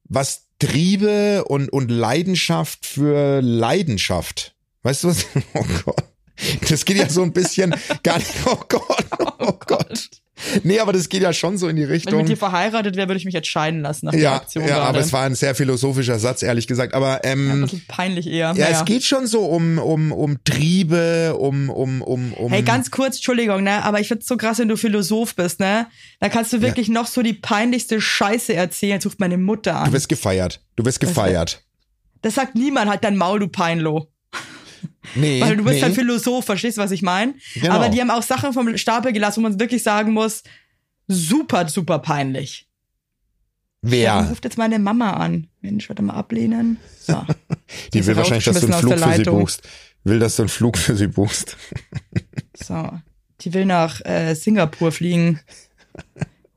was Triebe und, und Leidenschaft für Leidenschaft. Weißt du was? Oh Gott. Das geht ja so ein bisschen gar nicht, oh Gott, oh, Gott. Nee, aber das geht ja schon so in die Wenn ich Richtung. mit dir verheiratet wäre, würde ich mich jetzt scheiden lassen nach der Ja, Aktion ja, aber es war ein sehr philosophischer Satz, ehrlich gesagt. Aber ähm, ein bisschen peinlich eher. Ja, Naja. es geht schon so um, um, um Triebe, um, um, um, um. Hey, ganz kurz, Entschuldigung, ne? Aber ich find's so krass, wenn du Philosoph bist, ne? Da kannst du wirklich noch so die peinlichste Scheiße erzählen. Jetzt ruft meine Mutter Du an. wirst gefeiert. Du wirst gefeiert. Das sagt niemand, halt dein Maul, du Peinlo. Nee. Weil du bist nee. halt Philosoph, verstehst du, was ich meine? Genau. Aber die haben auch Sachen vom Stapel gelassen, wo man wirklich sagen muss, super, super peinlich. Wer? ruft jetzt meine Mama an. Mensch, warte mal ablehnen. So. Die will wahrscheinlich, dass du einen Flug für sie buchst. Will, dass du einen Flug für sie buchst. So. Die will nach äh, Singapur fliegen.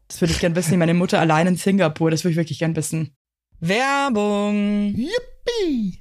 Das würde ich gern wissen. Meine Mutter allein in Singapur. Das würde ich wirklich gern wissen. Werbung. Yippie!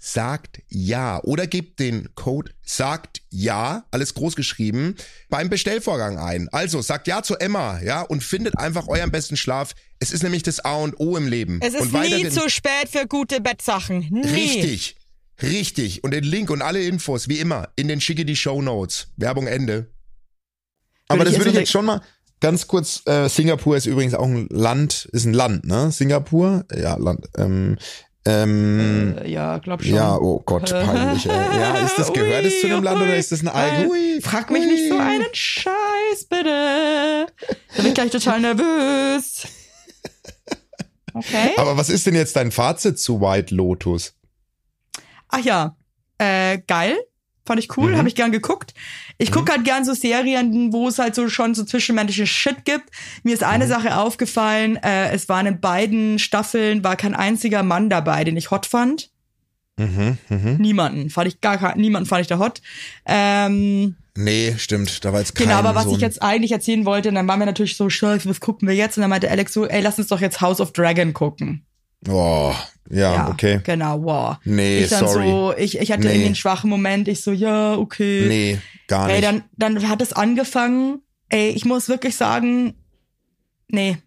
sagt ja oder gebt den Code sagt ja, alles groß geschrieben, beim Bestellvorgang ein. Also sagt ja zu Emma, ja, und findet einfach euren besten Schlaf. Es ist nämlich das A und O im Leben. Es ist und nie zu spät für gute Bettsachen. Nie. Richtig. Richtig. Und den Link und alle Infos, wie immer, in den schicke die Show Notes. Werbung Ende. Aber das würde ich jetzt jetzt schon mal ganz kurz, äh, Singapur ist übrigens auch ein Land, ist ein Land, ne? Singapur, ja, Land. Ähm, Ähm, Äh, ja, glaub schon. ja, oh Gott, peinlich. Ey. Ja, ist das, gehört es zu einem Land oder ist das ein? Ui, Frag mich nicht so ui. einen Scheiß, bitte. Da bin ich gleich total nervös. Okay. Aber was ist denn jetzt dein Fazit zu White Lotus? Ach ja, äh, geil. Fand ich cool, Mhm. habe ich gern geguckt. Ich guck halt gern so Serien, wo es halt so schon so zwischenmenschlichen Shit gibt. Mir ist Mhm. eine Sache aufgefallen, äh, es waren in beiden Staffeln, war kein einziger Mann dabei, den ich hot fand. Mhm, mhm. Niemanden. Fand ich gar niemanden fand ich da hot. Ähm, Nee, stimmt, da war jetzt kein genau, aber was so ich jetzt eigentlich erzählen wollte, und dann waren wir natürlich so, scheiße, was gucken wir jetzt? Und dann meinte Alex so, ey, lass uns doch jetzt House of Dragon gucken. Oh, ja, okay. Genau, wow. Nee, ich dann sorry. so, ich, ich hatte Nee. irgendwie einen schwachen Moment, ich so, ja, okay. Nee, gar Ey, nicht. dann, dann hat es angefangen. Ey, ich muss wirklich sagen, nee.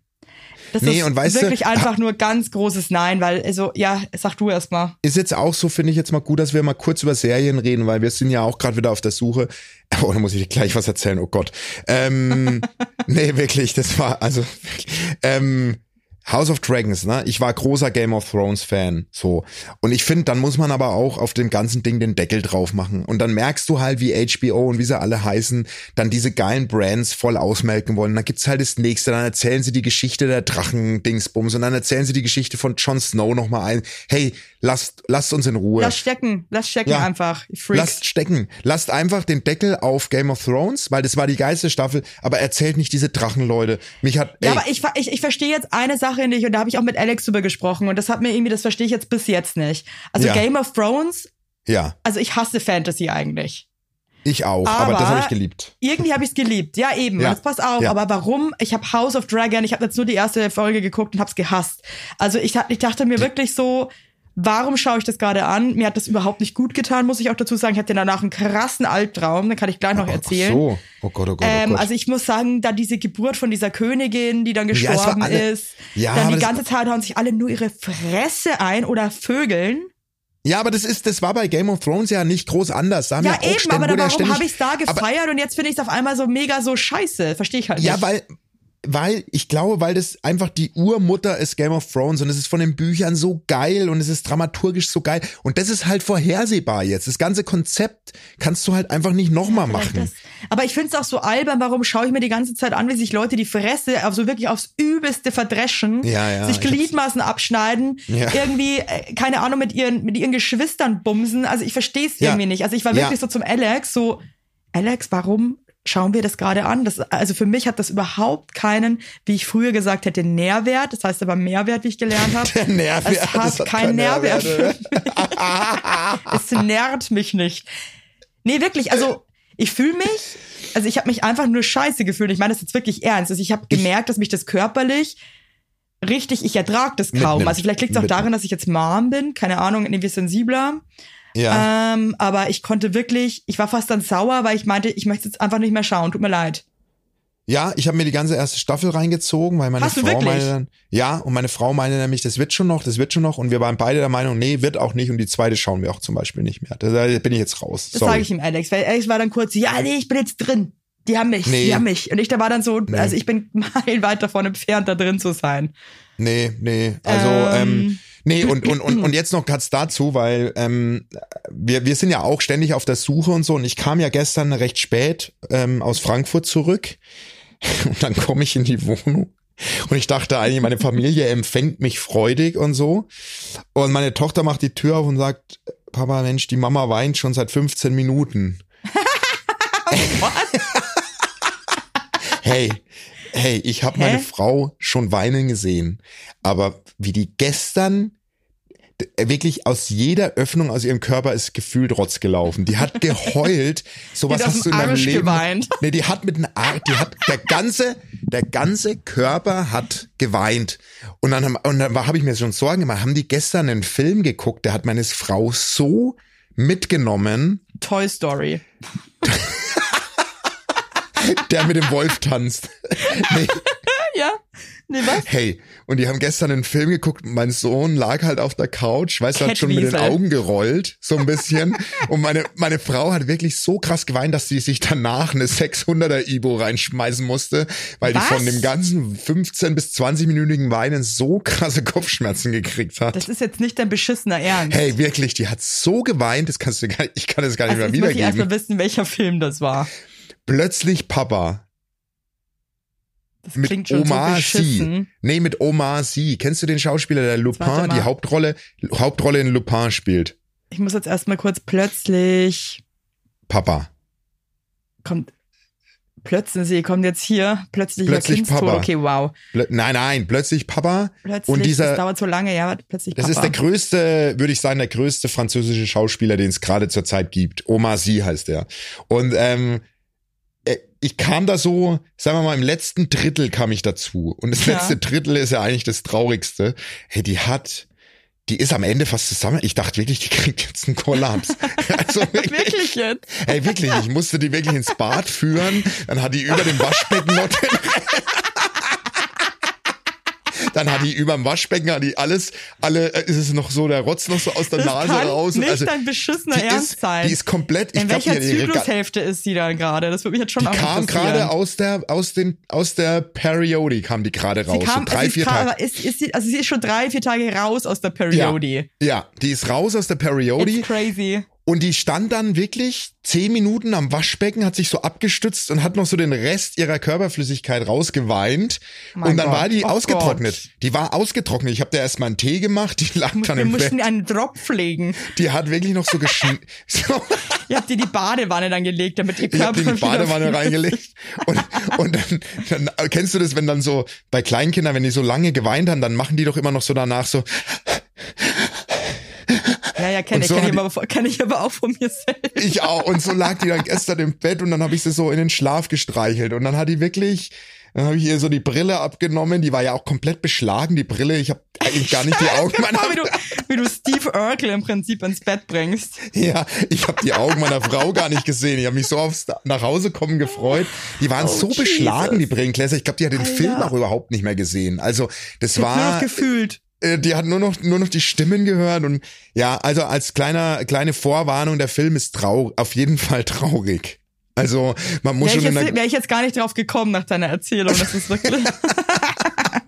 Das Nee, ist und weißt du, wirklich einfach nur ganz großes Nein, weil, also, ja, sag du erst mal. ist jetzt auch so, finde ich jetzt mal gut, dass wir mal kurz über Serien reden, weil wir sind ja auch gerade wieder auf der Suche. Oh, da muss ich gleich was erzählen, oh Gott. Ähm, nee, wirklich, das war, also, wirklich, ähm, House of Dragons, ne? Ich war großer Game of Thrones Fan, so. Und ich finde, dann muss man aber auch auf dem ganzen Ding den Deckel drauf machen. Und dann merkst du halt, wie HBO und wie sie alle heißen, dann diese geilen Brands voll ausmelken wollen. Dann gibt's halt das nächste, dann erzählen sie die Geschichte der Drachen-Dingsbums und dann erzählen sie die Geschichte von Jon Snow nochmal ein. Hey, lasst, lasst uns in Ruhe. Lass stecken, lass stecken Ja. einfach. Freaks. Lasst stecken. Lasst einfach den Deckel auf Game of Thrones, weil das war die geilste Staffel, aber erzählt nicht diese Drachenleute. Mich hat, ey, ja, aber ich, ich, ich verstehe jetzt eine Sache nicht und da habe ich auch mit Alex drüber gesprochen und das hat mir irgendwie, das verstehe ich jetzt bis jetzt nicht. Also Ja. Game of Thrones, ja, also ich hasse Fantasy eigentlich. ich auch, aber, Aber- das habe ich geliebt. Irgendwie habe ich es geliebt. Ja, eben. Ja. Und jetzt pass auf. Ja. Aber warum? Ich habe House of Dragon, ich habe jetzt nur die erste Folge geguckt und habe es gehasst. Also ich, ich dachte mir wirklich so, warum schaue ich das gerade an? Mir hat das überhaupt nicht gut getan, muss ich auch dazu sagen. Ich hatte danach einen krassen Albtraum, den kann ich gleich noch erzählen. Ach so. Oh Gott, oh Gott, oh Ähm, Gott. also ich muss sagen, da diese Geburt von dieser Königin, die dann Ja, gestorben alle- ist, Ja, dann aber die ganze Zeit hauen sich alle nur ihre Fresse ein oder vögeln. ja, aber das ist, das war bei Game of Thrones ja nicht groß anders. Da haben Ja, ja, eben, ständig- aber ja warum habe ich es da aber- gefeiert und jetzt finde ich es auf einmal so mega so scheiße? Verstehe ich halt Ja, nicht. weil, weil, ich glaube, weil das einfach die Urmutter ist Game of Thrones und es ist von den Büchern so geil und es ist dramaturgisch so geil und das ist halt vorhersehbar jetzt. Das ganze Konzept kannst du halt einfach nicht nochmal Vielleicht machen. Das, aber ich finde es auch so albern, warum schaue ich mir die ganze Zeit an, wie sich Leute die Fresse auf so wirklich aufs Übelste verdreschen, Ja, ja, sich Gliedmaßen abschneiden, Ja. irgendwie, äh, keine Ahnung, mit ihren, mit ihren Geschwistern bumsen. Also ich verstehe es Ja. irgendwie nicht. Also ich war Ja. wirklich so zum Alex, so, Alex, warum schauen wir das gerade an? Das, also für mich hat das überhaupt keinen, wie ich früher gesagt hätte, Nährwert. Das heißt aber Mehrwert, wie ich gelernt habe. Der Nährwert, Es hat, hat keinen Nährwert. Nährwert, es nährt mich nicht. Nee, wirklich, also ich fühle mich, also ich habe mich einfach nur scheiße gefühlt. Ich meine das jetzt wirklich ernst. Also ich habe gemerkt, dass mich das körperlich richtig, ich ertrag das kaum. Mitnimmt. Also vielleicht liegt es auch Mitnimmt. daran, dass ich jetzt Mom bin, keine Ahnung, irgendwie sensibler. Ja. Ähm, aber ich konnte wirklich, ich war fast dann sauer, weil ich meinte, ich möchte jetzt einfach nicht mehr schauen. Tut mir leid. Ja, ich habe mir die ganze erste Staffel reingezogen, weil meine Hast Frau meinte dann, ja, und meine Frau meinte nämlich, das wird schon noch, das wird schon noch, und wir waren beide der Meinung, nee, wird auch nicht, und die zweite schauen wir auch zum Beispiel nicht mehr. Da bin ich jetzt raus. Das sage ich ihm, Alex. Weil Alex war dann kurz, ja, nee, ich bin jetzt drin. Die haben mich, Nee. die haben mich. Und ich da war dann so, also ich bin meilenweit davon entfernt, da drin zu sein. Nee, nee, also ähm, Ähm. Nee und und und und jetzt noch kurz dazu, weil ähm, wir wir sind ja auch ständig auf der Suche und so. Und ich kam ja gestern recht spät ähm, aus Frankfurt zurück. Und dann komme ich in die Wohnung. Und ich dachte eigentlich meine Familie empfängt mich freudig und so. Und meine Tochter macht die Tür auf und sagt Papa Mensch die Mama weint schon seit 15 Minuten. hey, hey, ich habe meine? Frau schon weinen gesehen, aber wie die gestern wirklich aus jeder Öffnung aus ihrem Körper ist gefühlt Rotz gelaufen. Die hat geheult. Sowas Die hat aus hast du in deinem Arsch Leben. geweint. Nee, die hat mit einem Arsch, die hat der ganze, der ganze Körper hat geweint. Und dann haben, und dann habe ich mir schon Sorgen gemacht. Haben die gestern einen Film geguckt? Der hat meine Frau so mitgenommen, Toy Story. Der mit dem Wolf tanzt. nee, Ja. Nee, was? Hey, und die haben gestern einen Film geguckt, mein Sohn lag halt auf der Couch, weißt du, hat schon mit den. Augen gerollt, so ein bisschen. und meine, meine Frau hat wirklich so krass geweint, dass sie sich danach eine 600er Ibo reinschmeißen musste, weil Was? die von dem ganzen 15 bis 20-minütigen Weinen so krasse Kopfschmerzen gekriegt hat. Das ist jetzt nicht dein beschissener Ernst. Hey, wirklich, die hat so geweint, das kannst du gar nicht, ich kann es gar nicht also mehr möchte ich erstmal wiedergeben. wissen, welcher Film das war. Plötzlich Papa. Das Mit klingt schon Omar so Sy. Nee, mit Omar Sy. Kennst du den Schauspieler, der Lupin, die Hauptrolle, Hauptrolle in Lupin spielt? Ich muss jetzt erstmal kurz plötzlich Papa. kommt plötzlich sie kommt jetzt hier plötzlich, Plötzlich. Papa. Okay, wow. Plö nein, nein, plötzlich Papa. Plötzlich und dieser, das dauert so lange, ja, plötzlich das Papa. ist der größte, würde ich sagen, der größte französische Schauspieler, den es gerade zur Zeit gibt. Omar Sy heißt er. Und ähm, äh, ich kam da so, sagen wir mal, im letzten Drittel kam ich dazu. Und das Ja. letzte Drittel ist ja eigentlich das Traurigste. Hey, die hat, die ist am Ende fast zusammen. Ich dachte wirklich, die kriegt jetzt einen Kollaps. also wirklich. Wirklich jetzt? Ey, wirklich, ich musste die wirklich ins Bad führen. Dann hat die über dem Waschbecken noch den Dann hat die über dem Waschbecken, hat die alles, alle, äh, ist es noch so, der Rotz noch so aus der Das Nase raus. nicht also, dein beschissener die Ernst ist, sein. Die ist komplett, ich In welcher die, Zyklushälfte ist sie dann gerade? Das würde mich jetzt schon die kam gerade aus der, aus den, aus der Periode kam die gerade raus. Sie kam, so drei, vier Tage. Ist, ist sie, also sie ist schon drei, vier Tage raus aus der Periode. Ja, die ist raus aus der Periode. It's crazy. Und die stand dann wirklich zehn Minuten am Waschbecken, hat sich so abgestützt und hat noch so den Rest ihrer Körperflüssigkeit rausgeweint. Mein und dann Gott. war die Oh ausgetrocknet. Gott. Die war ausgetrocknet. Ich habe der erstmal einen Tee gemacht, die lag dann Wir im mussten Bett. einen Drop pflegen. Die hat wirklich noch so geschn... so, Ihr habt dir die Badewanne dann gelegt, damit ihr ich Körper die in die Badewanne reingelegt. Und, und dann, dann kennst du das, wenn dann so bei Kleinkindern, wenn die so lange geweint haben, dann machen die doch immer noch so danach so, Ja, ja, kenne ich, so kenn ich, aber, kenn ich aber auch von mir selbst. Ich auch. Und so lag die dann gestern im Bett und dann habe ich sie so in den Schlaf gestreichelt. Und dann hat die wirklich, dann habe ich ihr so die Brille abgenommen. Die war ja auch komplett beschlagen, die Brille. Ich habe eigentlich gar nicht die Augen meiner Genau, wie du, wie du Steve Urkel im Prinzip ins Bett bringst. Ja, ich habe die Augen meiner Frau gar nicht gesehen. Ich habe mich so aufs nach Hause kommen gefreut. Die waren Oh, so beschlagen, Jesus. die Brillengläser. Ich glaube, die hat den Alter. Film auch überhaupt nicht mehr gesehen. Also das noch war, gefühlt. Äh, die hat nur noch nur noch die Stimmen gehört und ja, also als kleiner kleine Vorwarnung, der Film ist traurig, auf jeden Fall traurig. Also man muss Wäre ich, schon in jetzt, der, wär ich jetzt gar nicht drauf gekommen nach deiner Erzählung. Das ist wirklich.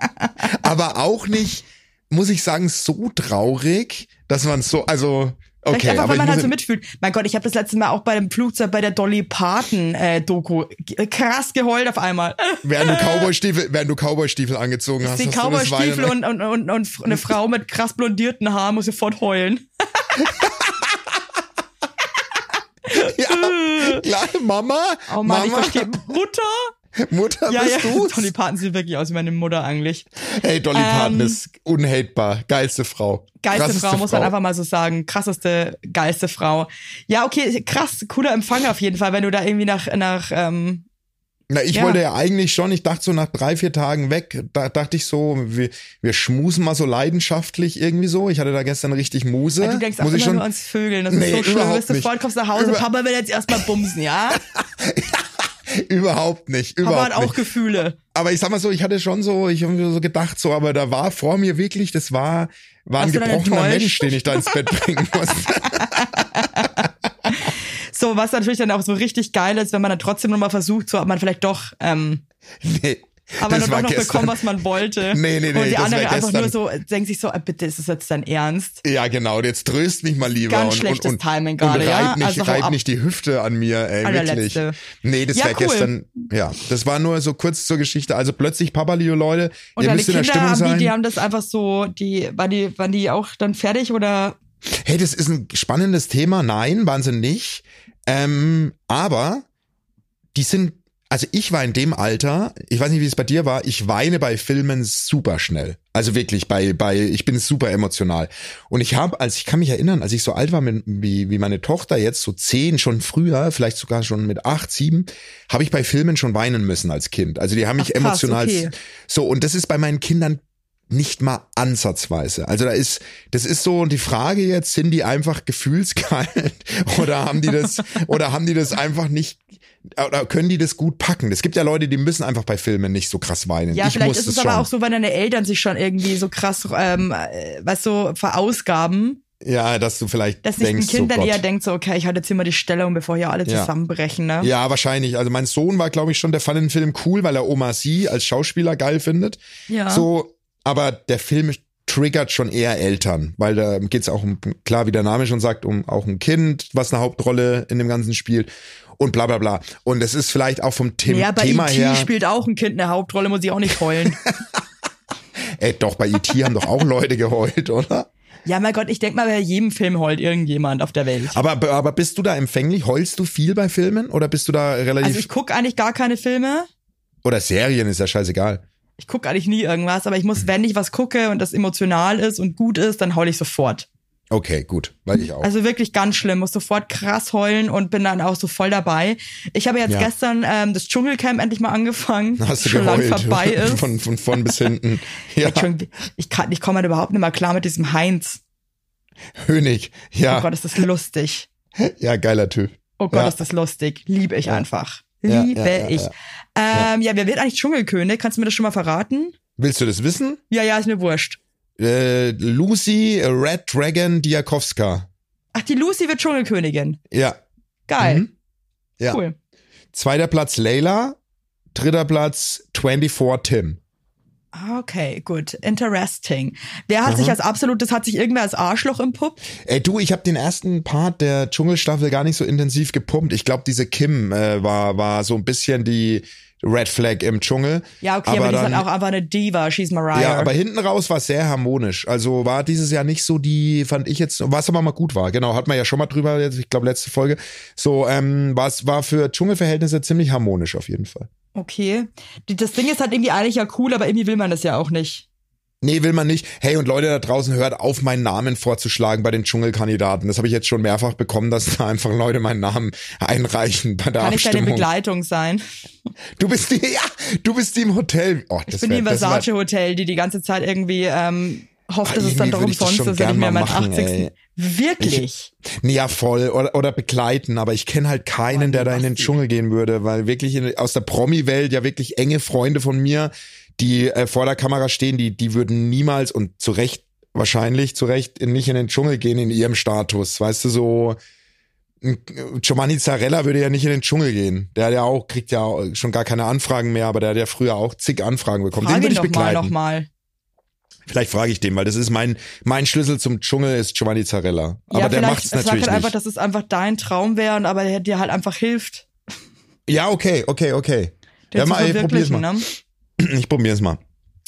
aber auch nicht, muss ich sagen, so traurig, dass man so, also Vielleicht okay, einfach, aber weil ich man halt so mitfühlt. Mein Gott, ich habe das letzte Mal auch bei dem Flugzeug bei der Dolly Parton äh, Doku g- krass geheult auf einmal. während du Cowboystiefel, während du Cowboystiefel angezogen hast, Die Cowboystiefel und, und, und, und eine Frau mit krass blondierten Haaren muss sofort heulen. ja, klar, Mama, Oh Mann, ich Mama, verstehe. Mutter? Mutter Ja, bist ja. du? Dolly Parton sieht wirklich aus wie meine Mutter eigentlich. Hey, Dolly Parton Ähm, ist unhatebar, geilste Frau. Geilste Krasseste Frau, muss man einfach mal so sagen. Krasseste, geilste Frau. Ja, okay, krass, cooler Empfang auf jeden Fall, wenn du da irgendwie nach, nach ähm, Na, ich Ja. wollte ja eigentlich schon, ich dachte so nach drei, vier Tagen weg, da dachte ich so, wir, wir schmusen mal so leidenschaftlich irgendwie so. Ich hatte da gestern richtig Muse. ja, du denkst auch Muss immer ich schon, nur ans Vögeln. Das Nee, ist so schlimm. Du bist sofort, kommst nach Hause, Über- Papa will jetzt erstmal bumsen, ja? überhaupt nicht, überhaupt hat auch nicht. Gefühle. Aber ich sag mal so, ich hatte schon so, ich habe mir so gedacht so, aber da war vor mir wirklich, das war, war ein Warst gebrochener? Mensch, den ich da ins Bett bringen musste. So, was natürlich dann auch so richtig geil ist, wenn man dann trotzdem nochmal versucht, so hat man vielleicht doch, ähm, nee. Aber das war doch noch gestern. bekommen, was man wollte. Nee, nee, nee, Und die das war andere einfach nur so, denkt sich so, äh, bitte, ist das jetzt dein Ernst? Ja, genau, jetzt tröst mich mal lieber Ganz und, schlechtes und, und, Timing gerade, und reib, ja? nicht, Also reib nicht die Hüfte an mir, ey, wirklich. Nee, das Ja, wäre cool. gestern, ja, das war nur so kurz zur Geschichte. Also plötzlich, Papa, liebe Leute, Und ihr müsst in der Kinder, Stimmung haben sein. die, die haben das einfach so, die, waren die, waren die auch dann fertig oder? Hey, das ist ein spannendes Thema. Nein, waren sie nicht. Ähm, aber die sind, also ich war in dem Alter, ich weiß nicht, wie es bei dir war, ich weine bei Filmen super schnell. Also wirklich bei, bei, ich bin super emotional. Und ich habe, als ich kann mich erinnern, als ich so alt war mit, wie, wie meine Tochter jetzt, so zehn, schon früher, vielleicht sogar schon mit acht, sieben, habe ich bei Filmen schon weinen müssen als Kind. Also die haben mich Ach, krass, emotional okay. so, und das ist bei meinen Kindern nicht mal ansatzweise. Also da ist, das ist so die Frage jetzt, sind die einfach gefühlskalt oder haben die das, oder haben die das einfach nicht, oder können die das gut packen? Es gibt ja Leute, die müssen einfach bei Filmen nicht so krass weinen. Ja, ich vielleicht ist es aber schon. auch so, wenn deine Eltern sich schon irgendwie so krass, ähm, äh, weißt du, verausgaben, Ja, dass du vielleicht dass sich denkst, ein Kind oh dann eher denkt, so, okay, ich halte jetzt hier mal die Stellung, bevor hier alle Ja. zusammenbrechen, ne? Ja, wahrscheinlich. Also mein Sohn war, glaube ich, schon, der fand den Film cool, weil er Oma Sie als Schauspieler geil findet. Ja. So, aber der Film triggert schon eher Eltern, weil da geht's auch um, klar, wie der Name schon sagt, um auch ein Kind, was eine Hauptrolle in dem Ganzen spielt und bla bla bla. Und es ist vielleicht auch vom The Ja, bei Thema E.T. her. spielt auch ein Kind eine Hauptrolle, muss ich auch nicht heulen. Ey, doch, bei E.T. haben doch auch Leute geheult, oder? ja, mein Gott, ich denk mal, bei jedem Film heult irgendjemand auf der Welt. Aber, aber bist du da empfänglich? Heulst du viel bei Filmen oder bist du da relativ, Also ich guck eigentlich gar keine Filme. oder Serien, ist ja scheißegal. Ich guck eigentlich nie irgendwas, aber ich muss, wenn ich was gucke und das emotional ist und gut ist, dann heul ich sofort. Okay, gut, weil ich auch. Also wirklich ganz schlimm, muss sofort krass heulen und bin dann auch so voll dabei. Ich habe jetzt Ja. gestern ähm, das Dschungelcamp endlich mal angefangen, Hast du schon lang vorbei ist. Von, von vorn bis hinten. Ja, ich kann, ich komme halt überhaupt nicht mehr klar mit diesem Heinz. Hönig. Ja, Oh Gott, ist das lustig. ja, geiler Typ. Oh Gott, Ja. ist das lustig. Liebe ich einfach. Liebe ja, ja, ich. ja. Ähm, ja, wer wird eigentlich Dschungelkönig? Kannst du mir das schon mal verraten? Willst du das wissen? Ja, ja, ist mir wurscht. Äh, Lucy Red Dragon Diakowska. Ach, die Lucy wird Dschungelkönigin. Ja. Geil. Mhm. Ja. Cool. Zweiter Platz Layla. Dritter Platz 24 Tim. Ah, Okay, gut. Interesting. Wer hat sich als absolutes, hat sich irgendwer als Arschloch impuppt? Ey, du, ich habe den ersten Part der Dschungelstaffel gar nicht so intensiv gepumpt. Ich glaube, diese Kim äh, war, war so ein bisschen die Red Flag im Dschungel. Ja, okay, aber, die ist dann- halt auch einfach eine Diva. She's Mariah. Ja, aber hinten raus war es sehr harmonisch. Also war dieses Jahr nicht so die, fand ich jetzt, was aber mal gut war. Genau, hat man ja schon mal drüber, jetzt, ich glaube letzte Folge. So, ähm, war war für Dschungelverhältnisse ziemlich harmonisch auf jeden Fall. Okay. Das Ding ist halt irgendwie eigentlich ja cool, aber irgendwie will man das ja auch nicht. Nee, will man nicht. Hey, und Leute da draußen, hört auf, meinen Namen vorzuschlagen bei den Dschungelkandidaten. Das habe ich jetzt schon mehrfach bekommen, dass da einfach Leute meinen Namen einreichen bei der Kann ich deine Abstimmung. Begleitung sein? Du bist die, ja, du bist die im Hotel. Oh, das Ich bin wär- die im das wär- Versace Hotel, die die ganze Zeit irgendwie ähm, hofft, dass es dann doch ich umsonst ist, wenn ich mir mal meinen machen, 80. ey. Wirklich? Nee, ja, voll. Oder, oder begleiten. Aber ich kenne halt keinen, der da in den. Dschungel gehen würde, weil wirklich in, aus der Promi-Welt ja wirklich enge Freunde von mir, die äh, vor der Kamera stehen, die, die würden niemals und zu Recht, wahrscheinlich zu Recht, in, nicht in den Dschungel gehen in ihrem Status. Weißt du, so Giovanni Zarella würde ja nicht in den Dschungel gehen. Der hat ja auch, kriegt ja schon gar keine Anfragen mehr, aber der hat ja früher auch zig Anfragen bekommen. Frage den würde ich doch mal begleiten. nochmal. Vielleicht frage ich den, weil das ist mein, mein Schlüssel zum Dschungel ist Giovanni Zarella. Aber ja, der macht's sag natürlich halt einfach, nicht. dass es einfach dein Traum wäre, und aber der dir halt einfach hilft, Ja, okay, okay, okay. den Ja, mal, ey, probier's mal. Ne? Ich probier's mal.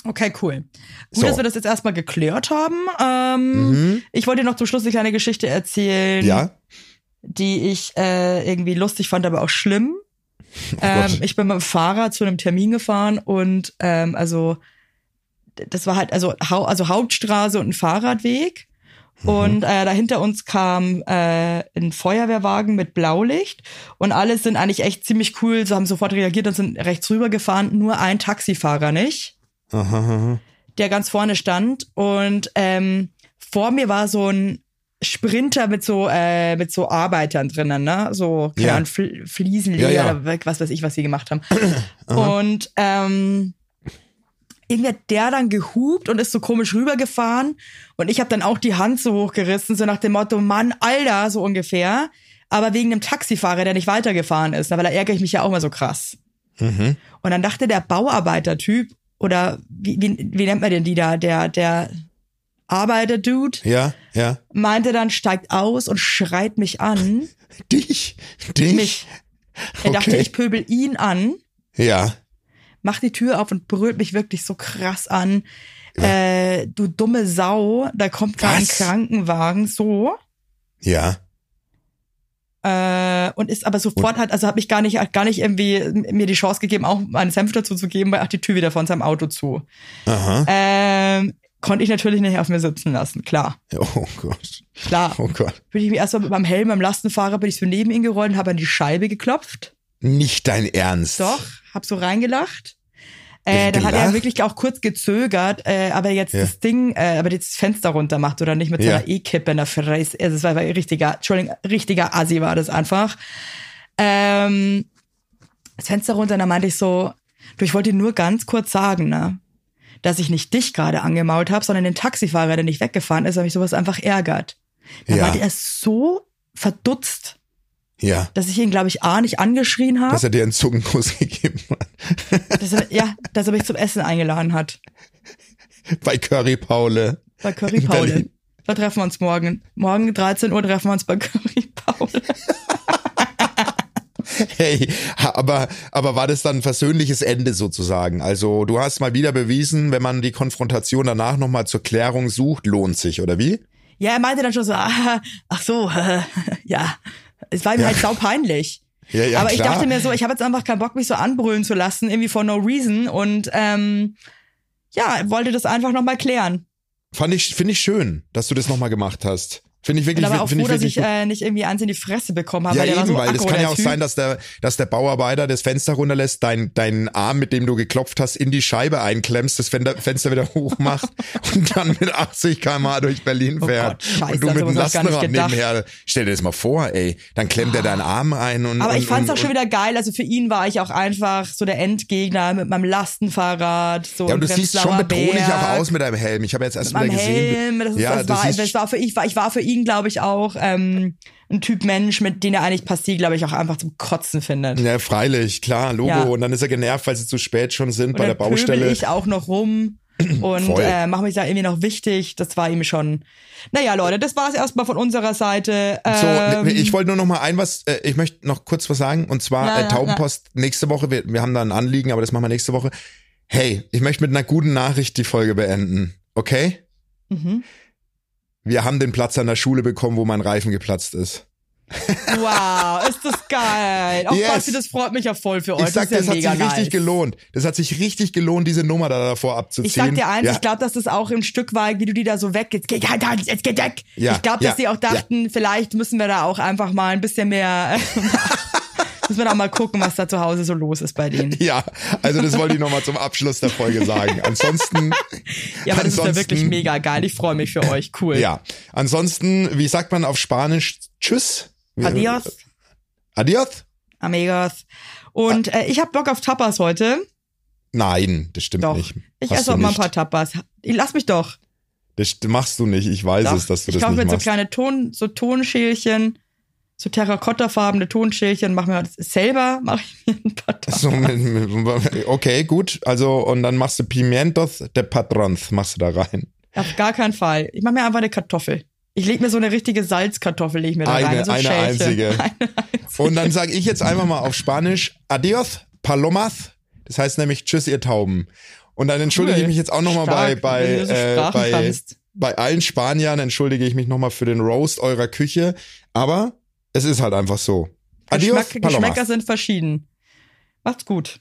Okay, cool. Gut, So. dass wir das jetzt erstmal geklärt haben. Ähm, Mhm. Ich wollte dir noch zum Schluss eine kleine Geschichte erzählen, Ja? die ich äh, irgendwie lustig fand, aber auch schlimm. ähm, Gott. ich bin mit dem Fahrrad zu einem Termin gefahren und ähm, also das war halt also, also Hauptstraße und ein Fahrradweg. Und äh, da hinter uns kam äh, ein Feuerwehrwagen mit Blaulicht und alle sind eigentlich echt ziemlich cool, so haben sofort reagiert und sind rechts rüber gefahren, nur ein Taxifahrer nicht Aha, der ganz vorne stand und ähm, vor mir war so ein Sprinter mit so äh, mit so Arbeitern drinnen, ne? So keine Ja. Ahnung, Fl Fliesenleger, Ja, ja. oder was weiß ich, was sie gemacht haben. und ähm, irgendwie hat der dann gehupt und ist so komisch rübergefahren und ich habe dann auch die Hand so hochgerissen, so nach dem Motto, Mann, Alter, so ungefähr. Aber wegen dem Taxifahrer, der nicht weitergefahren ist, weil da ärgere ich mich ja auch mal so krass. Mhm. Und dann dachte der Bauarbeiter-Typ, oder wie, wie, wie nennt man den die da, der, der Arbeiter-Dude, Ja, ja. meinte dann, steigt aus und schreit mich an. Dich? Dich? Mich. Er dachte, Okay. ich pöbel ihn an, Ja. Macht die Tür auf und brüllt mich wirklich so krass an. Äh, du dumme Sau, da kommt gerade ein? Krankenwagen, so. Ja. Äh, und ist aber sofort halt, also hat mich gar nicht, hat gar nicht irgendwie mir die Chance gegeben, auch meinen Senf dazu zu geben, weil auch die Tür wieder von seinem Auto zu. Aha. Ähm, konnte ich natürlich nicht auf mir sitzen lassen, klar. Oh Gott. Klar. Oh Gott. Bin ich mir erstmal mit meinem Helm am Lastenfahrer, bin ich so neben ihn gerollt und habe an die Scheibe geklopft. Nicht dein Ernst. Doch, hab so reingelacht. Äh, dann hat er wirklich auch kurz gezögert, äh, aber jetzt Ja. das Ding, äh, aber jetzt das Fenster runter macht oder nicht mit so Ja. einer E-Kippe in der Fresse. Also es war, war richtiger, Entschuldigung, richtiger Assi war das einfach. Ähm, das Fenster runter, und dann meinte ich so, du, ich wollte dir nur ganz kurz sagen, ne, dass ich nicht dich gerade angemault habe, sondern den Taxifahrer, der nicht weggefahren ist, weil mich sowas einfach ärgert. Da Ja. war der so verdutzt, Ja. dass ich ihn, glaube ich, A, nicht angeschrien habe, Dass er dir einen Zungenkuss gegeben hat. dass er, ja, dass er mich zum Essen eingeladen hat. Bei Curry Paule. Bei Curry Paule. Da treffen wir uns morgen. Morgen 13 Uhr treffen wir uns bei Curry Paule. Hey, aber, aber war das dann ein versöhnliches Ende sozusagen? Also du hast mal wieder bewiesen, wenn man die Konfrontation danach nochmal zur Klärung sucht, lohnt sich, oder wie? Ja, er meinte dann schon so, ah, ach so, ja. Es war ihm halt sau peinlich. Ja, ja, Aber ich klar. dachte mir so, ich habe jetzt einfach keinen Bock, mich so anbrüllen zu lassen, irgendwie for no reason. Und ähm, ja, wollte das einfach nochmal klären. Fand ich, finde ich schön, dass du das nochmal gemacht hast. Finde ich wirklich, war auch froh, ich dass ich äh, nicht irgendwie eins in die Fresse bekommen habe, Ja, eben, so weil das aggro, kann ja auch typ. sein, dass der, dass der Bauarbeiter das Fenster runterlässt, dein, deinen Arm, mit dem du geklopft hast, in die Scheibe einklemmst, das Fenster, wieder hochmacht und dann mit 80 km durch Berlin Oh fährt. Gott, scheiße, und du an mit dem Lastenrad nebenher. Stell dir das mal vor, ey. Dann klemmt er deinen Arm ein und. Aber und, ich fand's und, auch schon wieder geil. Also für ihn war ich auch einfach so der Endgegner mit meinem Lastenfahrrad. So Ja, und du siehst schon bedrohlich auch aus mit deinem Helm. Ich habe jetzt erst mit wieder gesehen. Helm. Das, ja, das, war, das war für ich, war, ich war für ihn, glaube ich, auch ähm, ein Typ Mensch, mit dem er eigentlich Passie, glaube ich, auch einfach zum Kotzen findet. ja, freilich, klar, Logo. Ja. Und dann ist er genervt, weil sie zu spät schon sind Und bei der Baustelle. ich auch noch rum und Voll. äh, mache mich da irgendwie noch wichtig. Das war ihm schon. Naja, Leute, das war's erstmal von unserer Seite. So, Ähm, ne- ich wollte nur noch mal ein was, äh, ich möchte noch kurz was sagen und zwar Ja, äh, Taubenpost nächste Woche, wir, wir haben da ein Anliegen, aber das machen wir nächste Woche. Hey, ich möchte mit einer guten Nachricht die Folge beenden, okay? Mhm. Wir haben den Platz an der Schule bekommen, wo mein Reifen geplatzt ist. Wow, ist das geil. Auch Yes. Basti, das freut mich ja voll für euch. Ich sag, das das ist ja hat sich mega richtig nice. gelohnt. Das hat sich richtig gelohnt, diese Nummer da davor abzuziehen. Ich sag dir eins, ja. ich glaube, dass das auch ein Stück war, wie du die da so weg, jetzt geh, halt, halt, jetzt geh weg. Ja, ich glaube, dass ja, die auch dachten, vielleicht müssen wir da auch einfach mal ein bisschen mehr, müssen wir da mal gucken, was da zu Hause so los ist bei denen. Ja, also das wollte ich noch mal zum Abschluss der Folge sagen. Ansonsten, Ja, aber das ist ja ansonsten- wirklich mega geil. Ich freue mich für euch. Cool. ja. Ansonsten, wie sagt man auf Spanisch? Tschüss. Adios, Adios? amigos. Und äh, ich habe Bock auf Tapas heute. Nein, das stimmt Doch. nicht. Ich Hast esse auch mal ein paar Tapas. Lass mich doch. Das st- machst du nicht. Ich weiß doch. es, dass du ich das kaufe nicht mir so machst. kleine Ton, so Tonschälchen, so terrakottafarbene Tonschälchen, mach mir das selber, mache ich mir ein paar so, okay, gut. Also, und dann machst du Pimientos de Patrons, machst du da rein. Auf gar keinen Fall. Ich mache mir einfach eine Kartoffel. Ich leg mir so eine richtige Salzkartoffel, leg ich mir da Eine- rein. So ein eine einzige. Eine einzige. Und dann sage ich jetzt einfach mal auf Spanisch Adios, Palomas. Das heißt nämlich Tschüss, ihr Tauben. Und dann entschuldige Cool. ich mich jetzt auch nochmal bei, bei, so äh, bei, kannst. bei allen Spaniern entschuldige ich mich nochmal für den Roast eurer Küche. Aber es ist halt einfach so. Adios, Geschmack. Geschmäcker sind verschieden. Macht's gut.